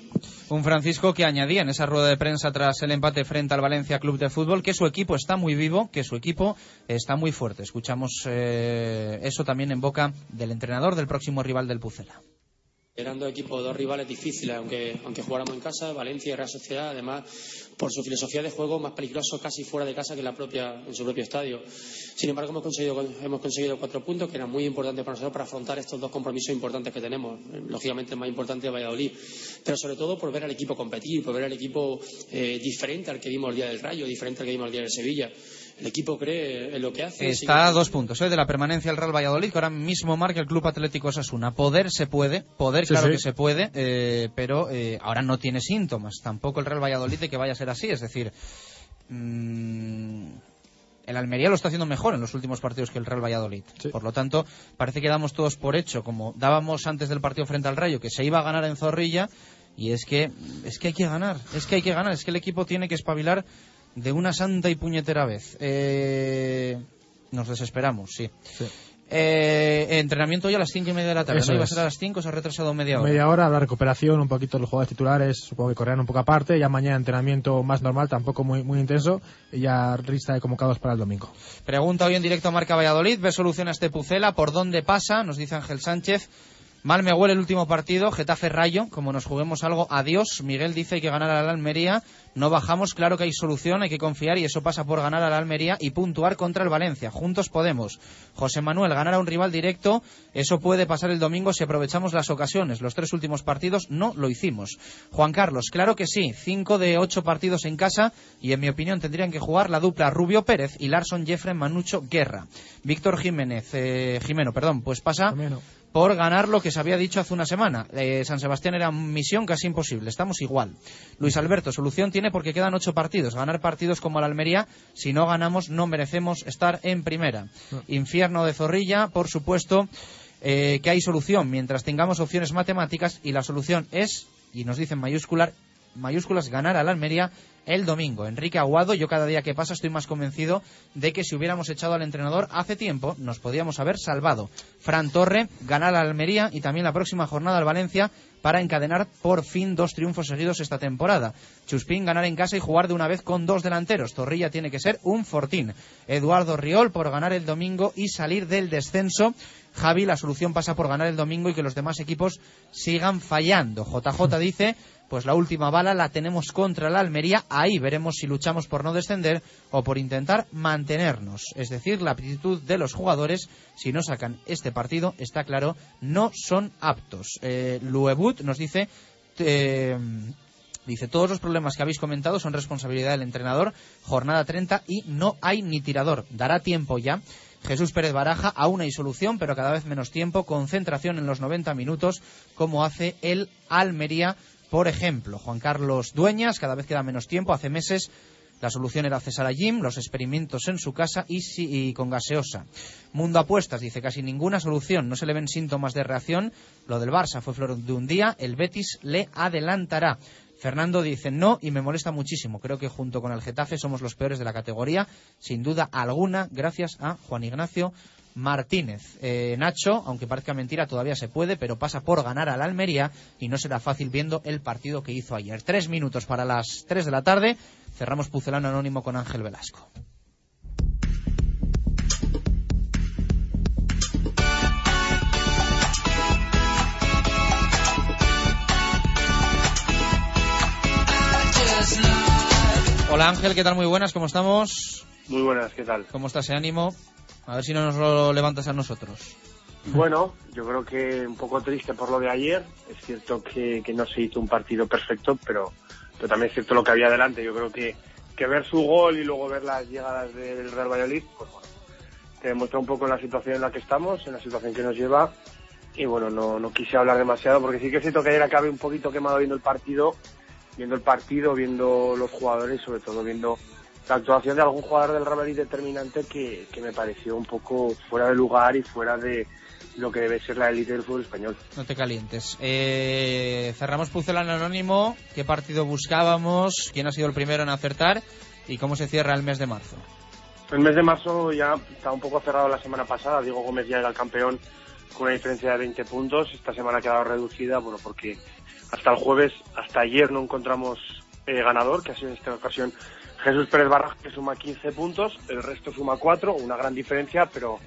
Un Francisco que añadía en esa rueda de prensa tras el empate frente al Valencia Club de Fútbol que su equipo está muy vivo, que su equipo está muy fuerte. Escuchamos eh, eso también en boca del entrenador del próximo rival del Pucela. Eran dos equipos, dos rivales difíciles, aunque, aunque jugáramos en casa, Valencia y Real Sociedad, además, por su filosofía de juego, más peligroso casi fuera de casa que en, la propia, en su propio estadio. Sin embargo, hemos conseguido, cuatro puntos, que eran muy importantes para nosotros para afrontar estos dos compromisos importantes que tenemos. Lógicamente, el más importante es Valladolid, pero sobre todo por ver al equipo competir, por ver al equipo eh, diferente al que vimos el día del Rayo, diferente al que vimos el día del Sevilla. El equipo cree en lo que hace. Está a dos puntos ¿eh? de la permanencia del Real Valladolid, que ahora mismo marca el Club Atlético Osasuna. Poder se puede, poder Sí, claro sí. que se puede, eh, pero eh, ahora no tiene síntomas. Tampoco el Real Valladolid de que vaya a ser así. Es decir, mm, el Almería lo está haciendo mejor en los últimos partidos que el Real Valladolid. Por lo tanto, parece que damos todos por hecho, como dábamos antes del partido frente al Rayo, que se iba a ganar en Zorrilla. Y es que, es que hay que ganar, es que hay que ganar, es que el equipo tiene que espabilar de una santa y puñetera vez. Eh, nos desesperamos, sí. Eh, entrenamiento hoy a las cinco y media de la tarde. Eso ¿no? Iba a ser a las cinco, se ha retrasado media hora. Media hora, la recuperación, un poquito los jugadores titulares, supongo que correrán un poco aparte. Ya mañana entrenamiento más normal, tampoco muy, muy intenso. Y ya lista de convocados para el domingo. Pregunta hoy en directo a Marca Valladolid. ¿Ve solución a este Pucela? ¿Por dónde pasa? Nos dice Ángel Sánchez. Mal me huele el último partido, Getafe Rayo, como nos juguemos algo, adiós. Miguel dice hay que ganar a la Almería, no bajamos, claro que hay solución, hay que confiar y eso pasa por ganar a la Almería y puntuar contra el Valencia. Juntos podemos. José Manuel, ganar a un rival directo, eso puede pasar el domingo si aprovechamos las ocasiones. Los tres últimos partidos no lo hicimos. Juan Carlos, claro que sí, cinco de ocho partidos en casa y en mi opinión tendrían que jugar la dupla Rubio Pérez y Larson Jeffrey Manucho Guerra. Víctor Jiménez, eh, Jimeno, perdón, pues pasa por ganar lo que se había dicho hace una semana. Eh, San Sebastián era misión casi imposible. Estamos igual. Luis Alberto, solución tiene porque quedan ocho partidos. Ganar partidos como la Almería, si no ganamos, no merecemos estar en primera. Infierno de Zorrilla, por supuesto, eh, que hay solución mientras tengamos opciones matemáticas y la solución es, y nos dicen mayúscular, mayúsculas, ganar a la Almería el domingo. Enrique Aguado, yo cada día que pasa estoy más convencido de que si hubiéramos echado al entrenador hace tiempo, nos podíamos haber salvado. Fran Torre, ganar a Almería y también la próxima jornada al Valencia para encadenar por fin dos triunfos seguidos esta temporada. Chuspín ganar en casa y jugar de una vez con dos delanteros. Zorrilla tiene que ser un fortín. Eduardo Riol por ganar el domingo y salir del descenso. Javi, la solución pasa por ganar el domingo y que los demás equipos sigan fallando. JJ dice, pues la última bala la tenemos contra la Almería. Ahí veremos si luchamos por no descender o por intentar mantenernos. Es decir, la aptitud de los jugadores, si no sacan este partido, está claro, no son aptos. Eh, Luebut nos dice... eh, Dice, todos los problemas que habéis comentado son responsabilidad del entrenador. Jornada 30 y no hay ni tirador. Dará tiempo ya. Jesús Pérez Baraja, aún hay solución, pero cada vez menos tiempo. Concentración en los 90 minutos, como hace el Almería, por ejemplo. Juan Carlos Dueñas, cada vez queda menos tiempo. Hace meses la solución era cesar a Jim, los experimentos en su casa y, y con gaseosa. Mundo Apuestas dice casi ninguna solución, no se le ven síntomas de reacción. Lo del Barça fue flor de un día, el Betis le adelantará. Fernando dice no y me molesta muchísimo. Creo que junto con el Getafe somos los peores de la categoría, sin duda alguna, gracias a Juan Ignacio Martínez. Eh, Nacho, aunque parezca mentira, todavía se puede, pero pasa por ganar al Almería y no será fácil viendo el partido que hizo ayer. Tres minutos para las tres de la tarde. Cerramos Pucelano Anónimo con Ángel Velasco. Hola Ángel, ¿qué tal? Muy buenas, ¿cómo estamos? Muy buenas, ¿qué tal? ¿Cómo está ese ánimo? A ver si no nos lo levantas a nosotros. Bueno, yo creo que un poco triste por lo de ayer. Es cierto que, que no se hizo un partido perfecto, pero, pero también es cierto lo que había delante. Yo creo que, que ver su gol y luego ver las llegadas del Real Valladolid, pues bueno, te demuestra un poco la situación en la que estamos, en la situación que nos lleva. Y bueno, no, no quise hablar demasiado porque sí que es cierto que ayer acabé un poquito quemado viendo el partido, viendo el partido, viendo los jugadores, sobre todo viendo la actuación de algún jugador del Real Madrid determinante que, que me pareció un poco fuera de lugar y fuera de lo que debe ser la élite del fútbol español. No te calientes. Eh, cerramos Pucelano Anónimo. ¿Qué partido buscábamos? ¿Quién ha sido el primero en acertar? ¿Y cómo se cierra el mes de marzo? El mes de marzo ya está un poco cerrado la semana pasada. Diego Gómez ya era el campeón con una diferencia de 20 puntos. Esta semana ha quedado reducida, bueno, porque hasta el jueves, hasta ayer no encontramos eh, ganador, que ha sido en esta ocasión Jesús Pérez Barra, que suma 15 puntos, el resto suma 4, una gran diferencia, pero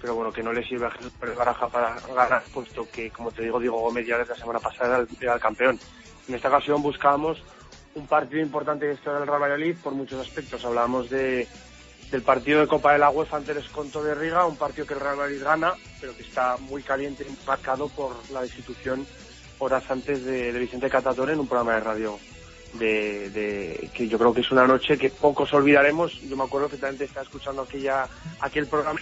pero bueno, que no le sirve a Jesús Pérez Baraja para ganar, puesto que, como te digo, Diego Gómez ya desde la semana pasada era el, campeón. En esta ocasión buscábamos un partido importante de historia del Real Valladolid por muchos aspectos. Hablábamos de, del partido de Copa de la UEFA ante el Esconto de Riga, un partido que el Real Madrid gana, pero que está muy caliente, marcado por la destitución horas antes de, de Vicente Catatore en un programa de radio de, de- que yo creo que es una noche que pocos olvidaremos. Yo me acuerdo perfectamente estaba escuchando aquella, aquel programa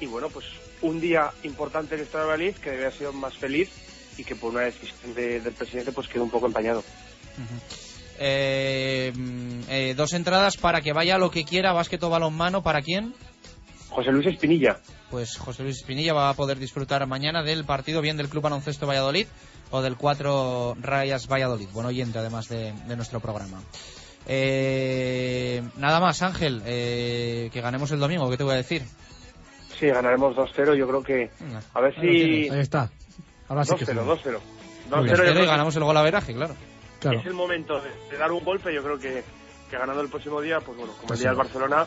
y bueno, pues un día importante en esta Valladolid que debe haber sido más feliz y que por una decisión de- del presidente pues quedó un poco empañado. Eh, mm, eh, dos entradas para que vaya lo que quiera, básquet o balonmano, ¿para quién? José Luis Espinilla. Pues José Luis Espinilla va a poder disfrutar mañana del partido bien del Club Baloncesto Valladolid o del 4 Rayas Valladolid. Buen oyente además de, de nuestro programa. Eh, nada más, Ángel, eh, que ganemos el domingo, ¿qué te voy a decir? Sí, ganaremos 2-0. Yo creo que a ver si Ahí está. Ahora sí que 2-0, sí. 2-0. Muy 2-0 bien. yo Dos-cero creo y ganamos el gol a veraje, claro. Claro. es el momento de, de dar un golpe. Yo creo que, que ganando el próximo día, pues bueno, como Pues el día del Barcelona,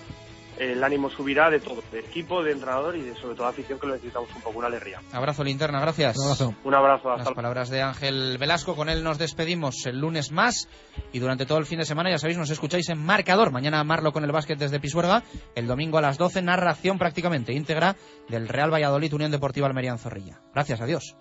el ánimo subirá de todo, de equipo, de entrenador y de sobre todo afición que lo necesitamos un poco, una alegría. Abrazo linterna, gracias. Un abrazo. Un abrazo, hasta Las palabras de Ángel Velasco, con él nos despedimos el lunes más y durante todo el fin de semana, ya sabéis, nos escucháis en marcador. Mañana Marlo con el básquet desde Pisuerga, el domingo a las 12, narración prácticamente íntegra del Real Valladolid Unión Deportiva Almería en Zorrilla. Gracias, adiós.